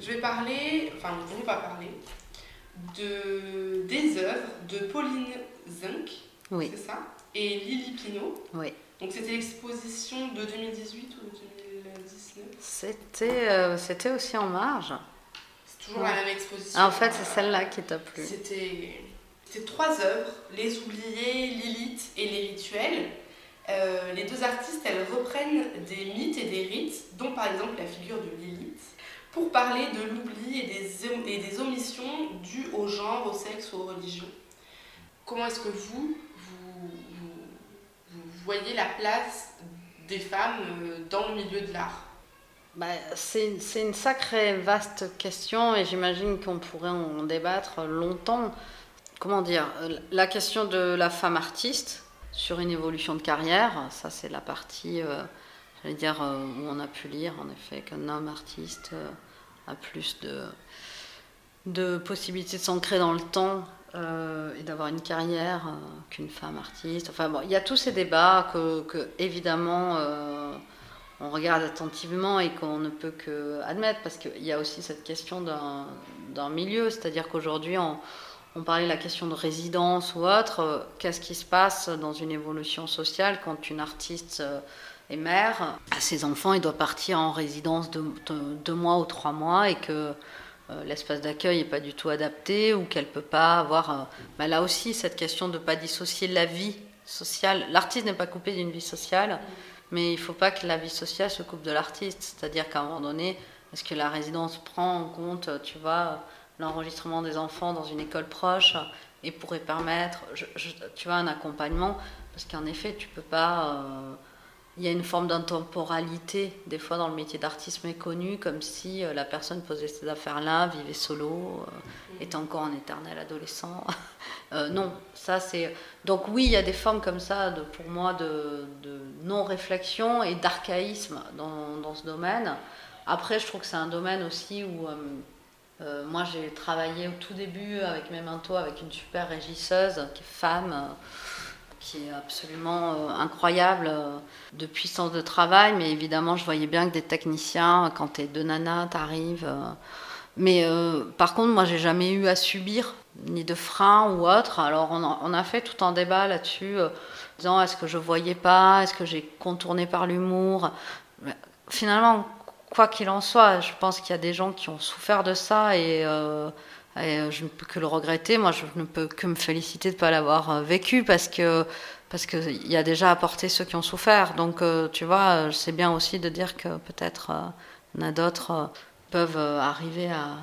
Je vais parler, enfin on va parler, de Pauline Zink, Oui, c'est ça, et Lily Pinault. oui. Donc c'était l'exposition de 2018 ou de 2019 C'était euh, c'était aussi en marge. C'est toujours Ouais. la même exposition. En fait, c'est celle-là qui t'a plu. C'était trois œuvres, Les Oubliés, Lilith et Les Rituels. Euh, les deux artistes, elles reprennent des mythes et des rites, dont par exemple la figure de Lilith, pour parler de l'oubli et des, et des omissions dues au genre, au sexe ou aux religions. Comment est-ce que vous, voyez la place des femmes euh, dans le milieu de l'art? Bah, c'est une- sacrée vaste question et j'imagine qu'on pourrait en débattre longtemps. Comment dire? La question de la femme artiste sur une évolution de carrière, ça c'est la partie, euh, euh, où on a pu lire en effet qu'un homme artiste a plus de possibilités de s'ancrer dans le temps euh, et d'avoir une carrière euh, qu'une femme artiste. Enfin bon, il y a tous ces débats que, évidemment euh, on regarde attentivement et qu'on ne peut que admettre parce qu'il y a aussi cette question d'un milieu, c'est-à-dire qu'aujourd'hui on, parlait de la question de résidence ou autre, qu'est-ce qui se passe dans une évolution sociale quand une artiste est mère, à ses enfants, il doit partir en résidence de, de- deux mois ou trois mois et que l'espace d'accueil n'est pas du tout adapté ou qu'elle peut pas avoir. euh, bah là aussi, cette question de ne pas dissocier la vie sociale. L'artiste n'est pas coupé d'une vie sociale, mais il ne faut pas que la vie sociale se coupe de l'artiste. C'est-à-dire qu'à un moment donné, est-ce que la résidence prend en compte, tu vois, l'enregistrement des enfants dans une école proche et pourrait permettre, tu vois, un accompagnement? Parce qu'en effet, tu peux pas. euh, il y a une forme d'intemporalité, des fois, dans le métier d'artiste méconnu, comme si euh, la personne posait ces affaires-là, vivait solo, euh, était encore un éternel adolescent. Euh, non, ça c'est. Donc, oui, il y a des formes comme ça, pour moi, de, non-réflexion et d'archaïsme dans, ce domaine. Après, je trouve que c'est un domaine aussi où. euh, moi, j'ai travaillé au tout début avec Memento, avec une super régisseuse qui est femme, qui est absolument euh, incroyable euh, de puissance de travail. Mais évidemment, je voyais bien que des techniciens, quand t'es deux nanas, t'arrives. euh, mais euh, par contre, moi, j'ai jamais eu à subir ni de frein ou autre. Alors, on a, fait tout un débat là-dessus, euh, disant est-ce que je voyais pas, est-ce que j'ai contourné par l'humour? Finalement, quoi qu'il en soit, je pense qu'il y a des gens qui ont souffert de ça et, euh, euh, je ne peux que le regretter. Moi, je ne peux que me féliciter de ne pas l'avoir euh, vécu parce que parce qu'il y a déjà apporté ceux qui ont souffert. Donc, euh, tu vois, c'est bien aussi de dire que peut-être en a d'autres peuvent arriver à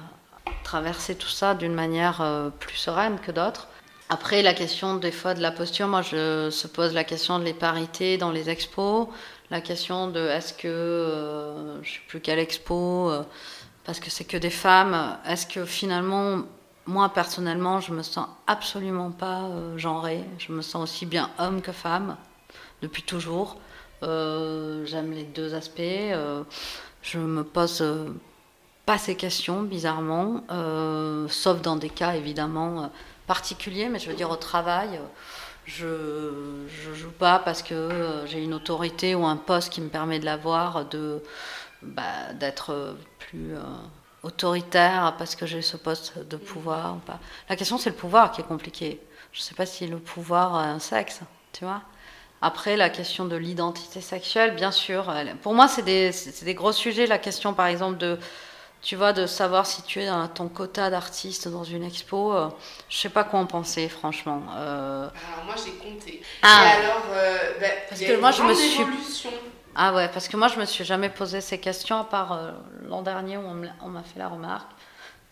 traverser tout ça d'une manière plus sereine que d'autres. Après, la question des fois de la posture, moi je se pose la question de les parités dans les expos, la question de est-ce que, je sais plus quelle expo, parce que c'est que des femmes, est-ce que finalement, moi personnellement, je me sens absolument pas euh, genrée, je me sens aussi bien homme que femme, depuis toujours. Euh, J'aime les deux aspects, euh, je me pose euh, pas ces questions, bizarrement, sauf dans des cas évidemment particuliers, mais je veux dire au travail, je, je joue pas parce que j'ai une autorité ou un poste qui me permet de l'avoir, de bah, d'être plus euh, autoritaire parce que j'ai ce poste de pouvoir ou pas. La question c'est le pouvoir qui est compliqué. Je sais pas si le pouvoir a un sexe, tu vois. Après, la question de l'identité sexuelle, bien sûr. Pour moi, c'est des, des gros sujets. La question, par exemple, de, tu vois, de savoir si tu es dans ton quota d'artistes dans une expo. euh, je sais pas quoi en penser, franchement. Euh, Alors moi j'ai compté. Ah. Et alors, euh, bah, Parce que une moi, je me suis-. Ah ouais, parce que moi, je me suis jamais posé ces questions, à part euh, l'an dernier où on m'a fait la remarque.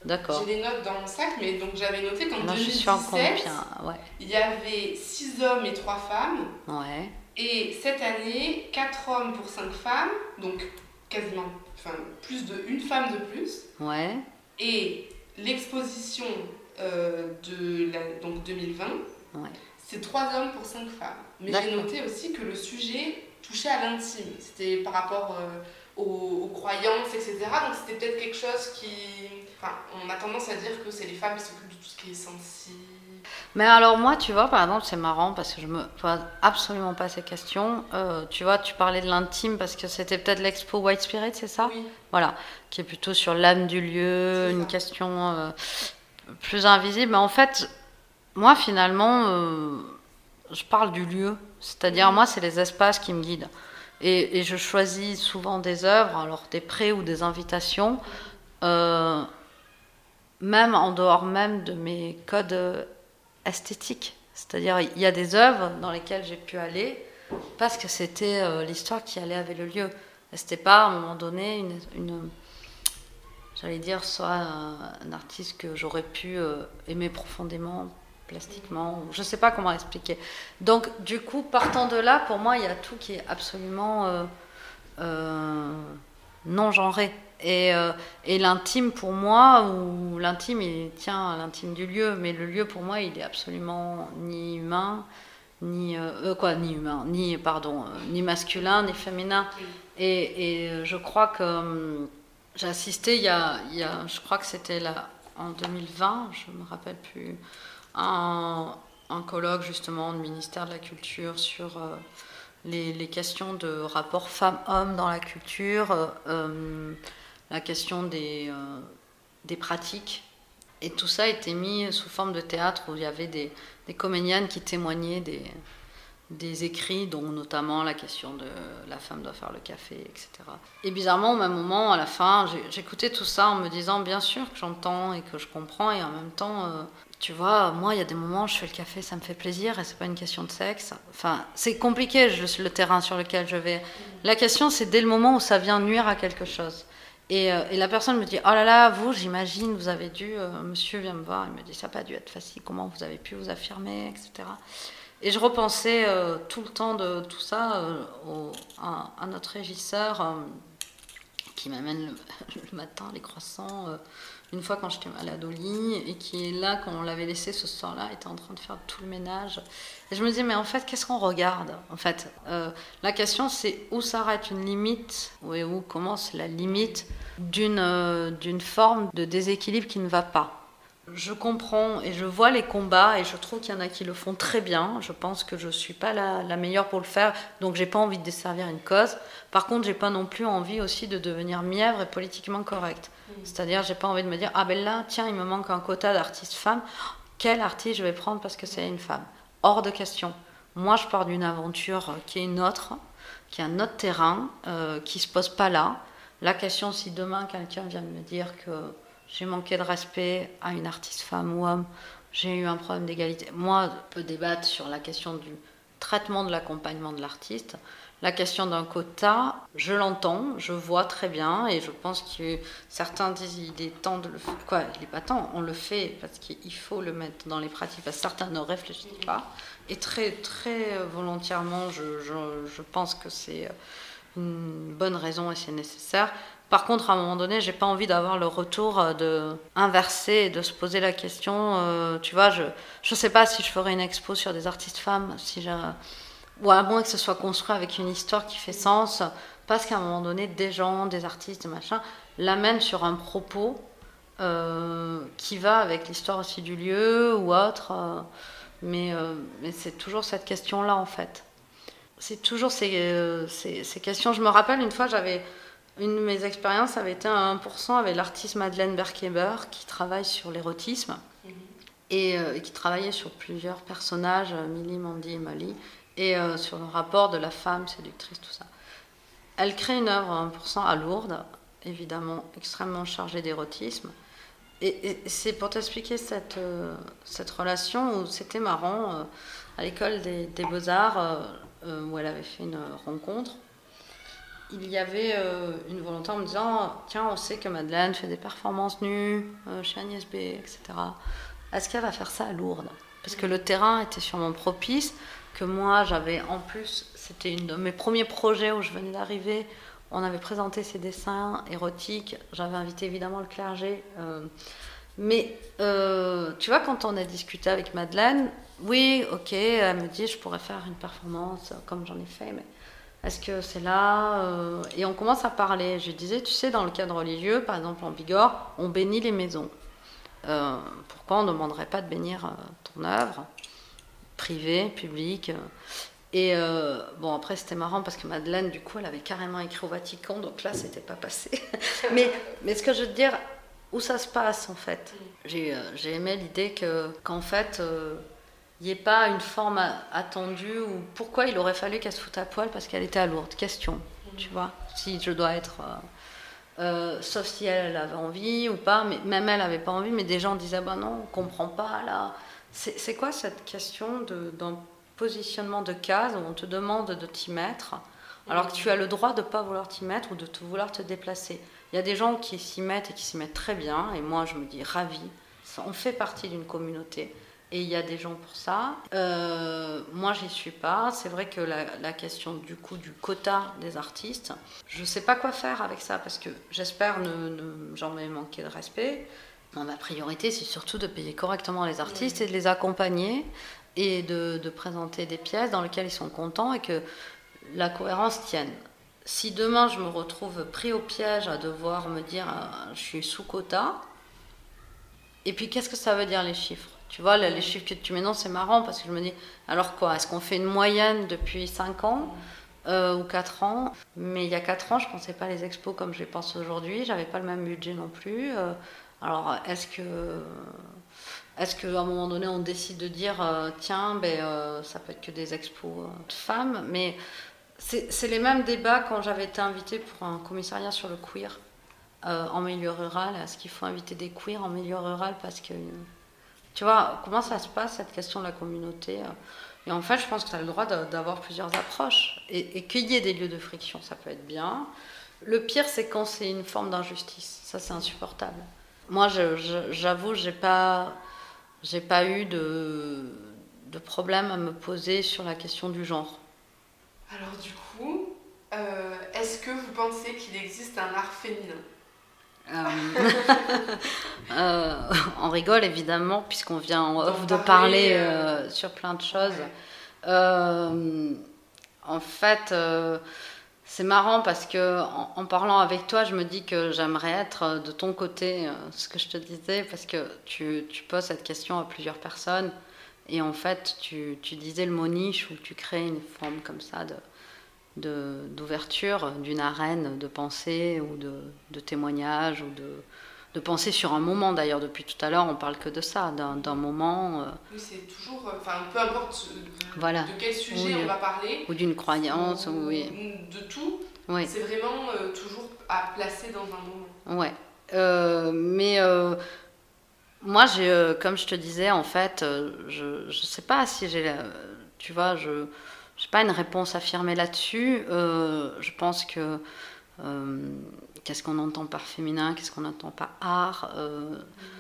D'accord. J'ai des notes dans mon sac, mais donc j'avais noté qu'en Moi, je suis en 2017, combien Ouais. il y avait 6 hommes et 3 femmes. Ouais. Et cette année, 4 hommes pour 5 femmes, donc quasiment enfin, plus de une femme de plus. Ouais. Et l'exposition euh, de la, donc 2020, Ouais. c'est 3 hommes pour 5 femmes. Mais j'ai noté aussi que le sujet touchait à l'intime. C'était par rapport euh, aux, aux croyances, etc. Donc c'était peut-être quelque chose qui... Enfin, on a tendance à dire que c'est les femmes qui s'occupent de tout ce qui est sensible. Mais alors moi, tu vois, par exemple, c'est marrant parce que je me pose absolument pas ces questions. Euh, tu vois, tu parlais de l'intime parce que c'était peut-être l'expo White Spirit, c'est ça? Oui. Voilà, qui est plutôt sur l'âme du lieu, une question euh, plus invisible. Mais en fait, moi, finalement, euh, je parle du lieu. C'est-à-dire, moi, c'est les espaces qui me guident. Et, je choisis souvent des œuvres, alors des prêts ou des invitations, euh, même en dehors même de mes codes euh, esthétiques. C'est-à-dire, il y a des œuvres dans lesquelles j'ai pu aller parce que c'était euh, l'histoire qui allait avec le lieu. C'était pas à un moment donné une, j'allais dire, soit un, artiste que j'aurais pu aimer profondément, plastiquement, je sais pas comment expliquer. Donc, du coup, partant de là, pour moi, il y a tout qui est absolument euh, euh, non genré. Et, euh, et l'intime pour moi, ou l'intime, il tient à l'intime du lieu, mais le lieu pour moi, il est absolument ni humain, ni quoi, ni humain, ni pardon, ni masculin, ni féminin. Et, je crois que j'ai assisté il y a, je crois que c'était là en 2020, je me rappelle plus, un, colloque justement du ministère de la Culture sur euh, les, questions de rapport femmes-hommes dans la culture, euh, euh, la question des, des pratiques. Et tout ça a été mis sous forme de théâtre où il y avait des, des comédiennes qui témoignaient des, des écrits, dont notamment la question de la femme doit faire le café, etc. Et bizarrement, au même moment, à la fin, j'écoutais tout ça en me disant, bien sûr que j'entends et que je comprends, et en même temps, tu vois, moi, il y a des moments, je fais le café, ça me fait plaisir, et c'est pas une question de sexe. Enfin, c'est compliqué je- le terrain sur lequel je vais. La question, c'est dès le moment où ça vient nuire à quelque chose. Et, euh, la personne me dit, oh là là, vous, j'imagine, vous avez dû, euh, monsieur vient me voir, il me dit, ça n'a pas dû être facile, comment vous avez pu vous affirmer, etc. Et je repensais euh, tout le temps de tout ça à, notre régisseur qui m'amène le, matin les croissants une fois quand j'étais malade au lit et qui est là quand on l'avait laissé ce soir-là, était en train de faire tout le ménage. Et je me disais, mais en fait, qu'est-ce qu'on regarde En fait, euh, la question c'est où s'arrête une limite et où commence la limite d'une euh, d'une forme de déséquilibre qui ne va pas? Je comprends et je vois les combats et je trouve qu'il y en a qui le font très bien. Je pense que je ne suis pas la, la meilleure pour le faire, donc j'ai pas envie de desservir une cause. Par contre, j'ai pas non plus envie aussi de devenir mièvre et politiquement correcte. C'est-à-dire, j'ai pas envie de me dire ah ben là, tiens, il me manque un quota d'artistes femmes. Quel artiste je vais prendre parce que c'est une femme? Hors de question. Moi, je pars d'une aventure qui est une autre, qui est un autre terrain, euh, qui se pose pas là. La question, si demain quelqu'un vient me dire que j'ai manqué de respect à une artiste femme ou homme, j'ai eu un problème d'égalité. Moi, on peut débattre sur la question du traitement de l'accompagnement de l'artiste. La question d'un quota, je l'entends, je vois très bien, et je pense que certains disent il est temps de le faire. Quoi, il n'est pas temps, on le fait parce qu'il faut le mettre dans les pratiques. Parce que certains ne réfléchissent pas. Et très, très volontairement, je, pense que c'est une bonne raison et c'est nécessaire. Par contre, à un moment donné, j'ai pas envie d'avoir le retour de inverser et de se poser la question. euh, tu vois, je je sais pas si je ferais une expo sur des artistes femmes, si j'ai ou à moins que ce soit construit avec une histoire qui fait sens, parce qu'à un moment donné, des gens, des artistes, des machins, l'amènent sur un propos euh, qui va avec l'histoire aussi du lieu ou autre. euh, mais euh, mais c'est toujours cette question-là, en fait. C'est toujours ces, ces, ces questions. Je me rappelle une fois, j'avais une de mes expériences avait été à 1% avec l'artiste Madeleine Berkeber qui travaille sur l'érotisme et, euh, et qui travaillait sur plusieurs personnages, Millie, Mandy et Molly, et euh, sur le rapport de la femme séductrice, tout ça. Elle crée une œuvre à 1% à Lourdes, évidemment extrêmement chargée d'érotisme. Et, c'est pour t'expliquer cette, euh, cette relation où c'était marrant, euh, à l'école des, beaux-arts, où elle avait fait une rencontre, il y avait une volonté en me disant Tiens, on sait que Madeleine fait des performances nues chez Agnès B, etc. Est-ce qu'elle va faire ça à Lourdes? Parce que le terrain était sûrement propice, que moi j'avais en plus, c'était une de mes premiers projets où je venais d'arriver. On avait présenté ces dessins érotiques, j'avais invité évidemment le clergé. euh, mais euh, tu vois, quand on a discuté avec Madeleine, oui, ok, elle me dit je pourrais faire une performance comme j'en ai fait, mais est-ce que c'est là euh, Et on commence à parler. Je disais, tu sais, dans le cadre religieux, par exemple en Bigorre, on bénit les maisons. Pourquoi on ne demanderait pas de bénir ton œuvre, privée, publique. Et euh, bon, après, c'était marrant parce que Madeleine, du coup, elle avait carrément écrit au Vatican, donc là, c'était pas passé. mais, mais ce que je veux dire, où ça se passe en fait? J'ai euh, j'ai aimé l'idée que qu'en fait, il n'y ait pas une forme attendue ou pourquoi il aurait fallu qu'elle se foute à poil parce qu'elle était à lourde. Question, tu vois Si je dois être. Euh, sauf si elle, avait envie ou pas, mais même elle n'avait pas envie, mais des gens disaient bah non, on comprend pas là. C'est quoi cette question d'un positionnement de case où on te demande de t'y mettre alors que tu as le droit de ne pas vouloir t'y mettre ou de vouloir te déplacer? Il y a des gens qui s'y mettent et qui s'y mettent très bien, et moi je me dis ravi, on fait partie d'une communauté. Et il y a des gens pour ça. Euh, moi, j'y suis pas. C'est vrai que la, question du coup du quota des artistes, je sais pas quoi faire avec ça parce que j'espère ne, jamais manquer de respect. Ma priorité, c'est surtout de payer correctement les artistes et de les accompagner et de, présenter des pièces dans lesquelles ils sont contents et que la cohérence tienne. Si demain je me retrouve pris au piège à devoir me dire euh, je suis sous quota, et puis qu'est-ce que ça veut dire les chiffres? Tu vois, les chiffres que tu mets, non, c'est marrant parce que je me dis, alors quoi Est-ce qu'on fait une moyenne depuis 5 ans euh, ou 4 ans? Mais il y a 4 ans, je ne pensais pas les expos comme je les pense aujourd'hui. J'avais pas le même budget non plus. Euh, alors, est-ce que. Est-ce qu'à un moment donné, on décide de dire, euh, tiens, ben, ça peut être que des expos de femmes Mais c'est les mêmes débats quand j'avais été invitée pour un commissariat sur le queer en milieu rural. Est-ce qu'il faut inviter des queers en milieu rural parce que tu vois, comment ça se passe, cette question de la communauté euh? Et en fait, je pense que tu as le droit d'avoir plusieurs approches. Et, qu'il y ait des lieux de friction, ça peut être bien. Le pire, c'est quand c'est une forme d'injustice. Ça, c'est insupportable. Moi, j'avoue, j'ai pas, j'ai pas eu de, de problème à me poser sur la question du genre. Alors, du coup, euh, est-ce que vous pensez qu'il existe un art féminin? Euh, euh, on rigole évidemment, puisqu'on vient en off de parler euh, sur plein de choses. en fait, c'est marrant parce que en, parlant avec toi, je me dis que j'aimerais être de ton côté, ce que je te disais, parce que tu, poses cette question à plusieurs personnes. Et en fait, tu, disais le mot niche où tu crées une forme comme ça d'ouverture d'une arène de pensée ou de, de témoignage ou de, de pensée sur un moment d'ailleurs depuis tout à l'heure on parle que de ça d'un moment euh, oui c'est toujours euh, enfin peu importe de, voilà. de quel sujet on va parler ou d'une croyance ou, oui. de tout oui. c'est vraiment euh, toujours à placer dans un moment ouais mais moi j'ai comme je te disais en fait je ne sais pas si j'ai tu vois je je n'ai pas une réponse affirmée là-dessus. Je pense que qu'est-ce qu'on entend par féminin, qu'est-ce qu'on entend par art. Euh,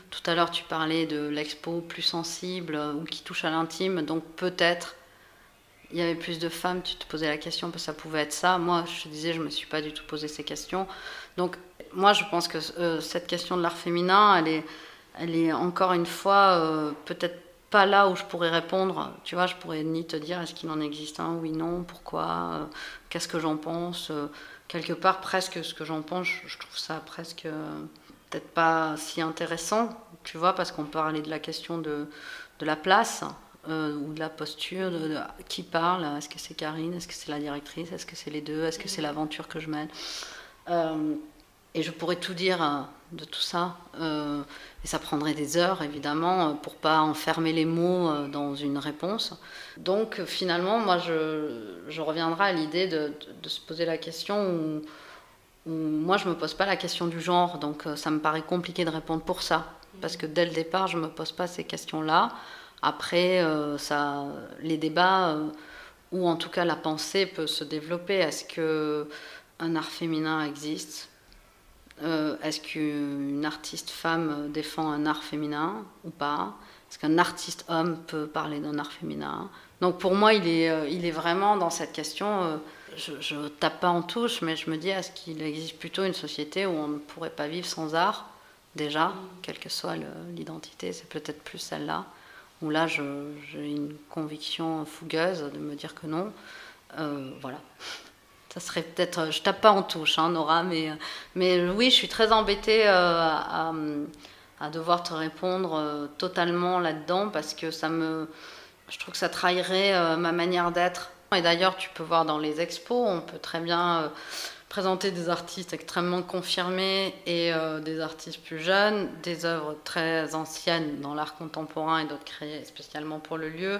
tout à l'heure, tu parlais de l'expo plus sensible ou qui touche à l'intime, donc peut-être il y avait plus de femmes, tu te posais la question que ça pouvait être ça. Moi, je te disais, je ne me suis pas du tout posé ces questions. Donc, moi, je pense que cette question de l'art féminin, elle est, encore une fois peut-être pas là où je pourrais répondre. Tu vois, je pourrais ni te dire est-ce qu'il en existe un, oui, non, pourquoi, euh, qu'est-ce que j'en pense. Euh, quelque part, presque ce que j'en pense, je, trouve ça presque euh, peut-être pas si intéressant, tu vois, parce qu'on parlait de la question de, de la place ou de la posture, de, qui parle, est-ce que c'est Karine, est-ce que c'est la directrice, est-ce que c'est les deux, est-ce que c'est l'aventure que je mène. et je pourrais tout dire de tout ça. Et ça prendrait des heures, évidemment, pour pas enfermer les mots euh, dans une réponse. Donc, finalement, moi, je, reviendrai à l'idée de, se poser la question où, moi, je me pose pas la question du genre. Donc, euh, ça me paraît compliqué de répondre pour ça. Parce que dès le départ, je me pose pas ces questions-là. Après, euh, ça, les débats, ou en tout cas la pensée peut se développer. Est-ce que un art féminin existe? Euh, est-ce qu'une artiste femme défend un art féminin ou pas? Est-ce qu'un artiste homme peut parler d'un art féminin? Donc pour moi, il est, euh, il est vraiment dans cette question. Euh, je, ne tape pas en touche, mais je me dis est-ce qu'il existe plutôt une société où on ne pourrait pas vivre sans art? Déjà, quelle que soit l'identité, c'est peut-être plus celle-là. Où là, j'ai une conviction fougueuse de me dire que non. voilà. Ça serait peut-être. Je tape pas en touche, hein, Nora, mais, mais oui, je suis très embêtée euh, à, devoir te répondre euh, totalement là-dedans parce que ça me, je trouve que ça trahirait euh, ma manière d'être. Et d'ailleurs, tu peux voir dans les expos, on peut très bien présenter des artistes extrêmement confirmés et des artistes plus jeunes, des œuvres très anciennes dans l'art contemporain et d'autres créées spécialement pour le lieu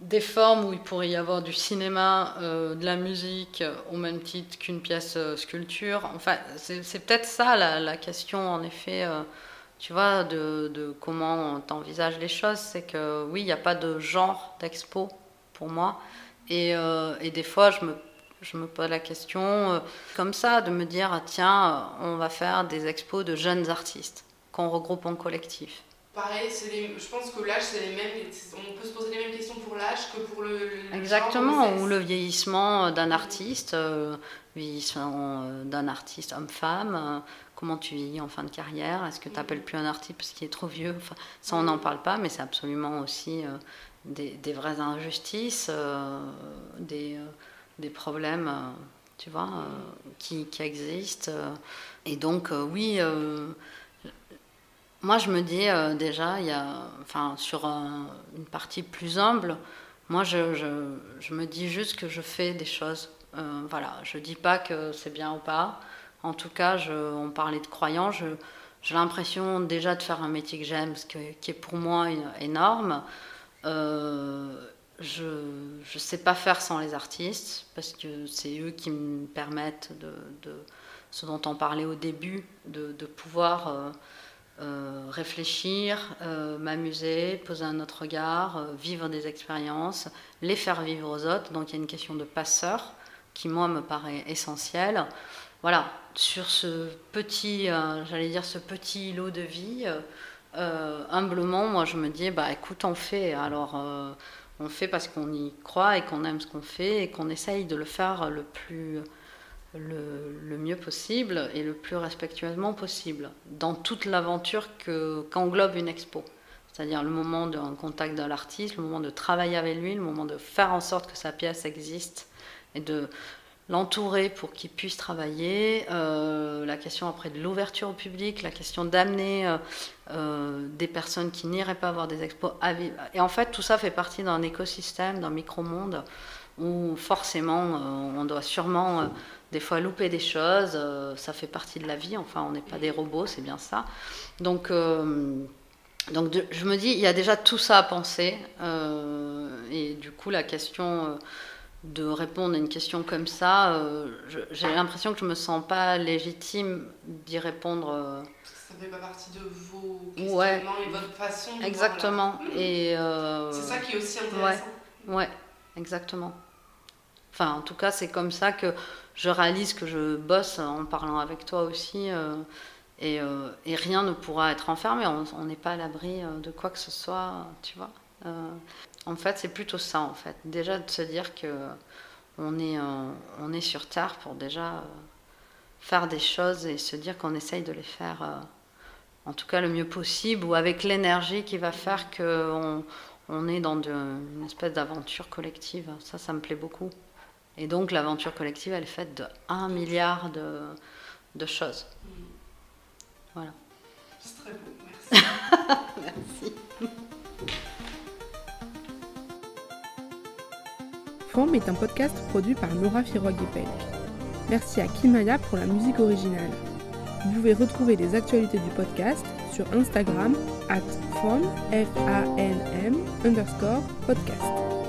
des formes où il pourrait y avoir du cinéma, euh, de la musique, au même titre qu'une pièce euh, sculpture. Enfin, c'est peut-être ça la, question, en effet, euh, tu vois, de, comment tu envisages les choses. C'est que oui, il n'y a pas de genre d'expo pour moi. Et, des fois, je me, je me pose la question comme ça, de me dire, ah, tiens, on va faire des expos de jeunes artistes qu'on regroupe en collectif. Pareil, je pense que l'âge, c'est les mêmes. On peut se poser les mêmes questions pour l'âge que pour le. Exactement, ou le vieillissement d'un artiste, euh, vieillissement euh, d'un artiste homme-femme. Euh, comment tu vieillis en fin de carrière Est-ce que tu n'appelles mm. plus un artiste parce qu'il est trop vieux enfin, Ça, on n'en mm. parle pas, mais c'est absolument aussi des, des, vraies injustices, des, des, problèmes, tu vois, qui, qui, existent. Et donc, oui moi, je me dis euh, déjà, il y a, enfin, sur une partie plus humble, moi, je, me dis juste que je fais des choses. Euh, voilà, je dis pas que c'est bien ou pas. En tout cas, on parlait de croyants. J'ai l'impression déjà de faire un métier que j'aime, qui est pour moi énorme. Euh, je ne sais pas faire sans les artistes, parce que c'est eux qui me permettent de, ce dont on parlait au début, de pouvoir euh, réfléchir, euh, m'amuser, poser un autre regard, euh, vivre des expériences, les faire vivre aux autres. Donc il y a une question de passeur qui, moi, me paraît essentielle. Voilà, sur ce petit, j'allais dire, ce petit lot de vie, humblement, moi, je me dis, bah écoute, on fait. Alors, on fait parce qu'on y croit et qu'on aime ce qu'on fait et qu'on essaye de le faire le plus le, mieux possible et le plus respectueusement possible dans toute l'aventure qu'englobe une expo. C'est-à-dire le moment d'un contact de l'artiste, le moment de travailler avec lui, le moment de faire en sorte que sa pièce existe et de l'entourer pour qu'il puisse travailler, euh, la question après de l'ouverture au public, la question d'amener euh, euh, des personnes qui n'iraient pas voir des expos à vivre. Et en fait, tout ça fait partie d'un écosystème, d'un micro-monde où forcément on doit sûrement des fois louper des choses, euh, ça fait partie de la vie, enfin on n'est pas des robots, c'est bien ça. Donc, euh, donc je me dis, il y a déjà tout ça à penser, euh, et du coup la question de répondre à une question comme ça, j'ai l'impression que je me sens pas légitime d'y répondre. ça fait pas partie de vos questionnements et votre façon de Exactement. Et c'est ça qui est aussi intéressant. Ouais, ouais exactement. Enfin, en tout cas, c'est comme ça que je réalise que je bosse en parlant avec toi aussi. Euh, euh, et, rien ne pourra être enfermé. On n'est pas à l'abri euh, de quoi que ce soit, tu vois. en fait, c'est plutôt ça, en fait. Déjà de se dire que on est, est sur Terre pour déjà faire des choses et se dire qu'on essaye de les faire, en tout cas le mieux possible, ou avec l'énergie qui va faire qu'on on est dans une espèce d'aventure collective. Ça, ça me plaît beaucoup. Et donc l'aventure collective, elle est faite de 1 milliard de, de choses. Voilà. C'est très beau, merci. merci. Forme est un podcast produit par Nora Firogue-Pelk. Merci à Kimaya pour la musique originale. Vous pouvez retrouver les actualités du podcast sur Instagram at form, F-A-N-M, underscore podcast.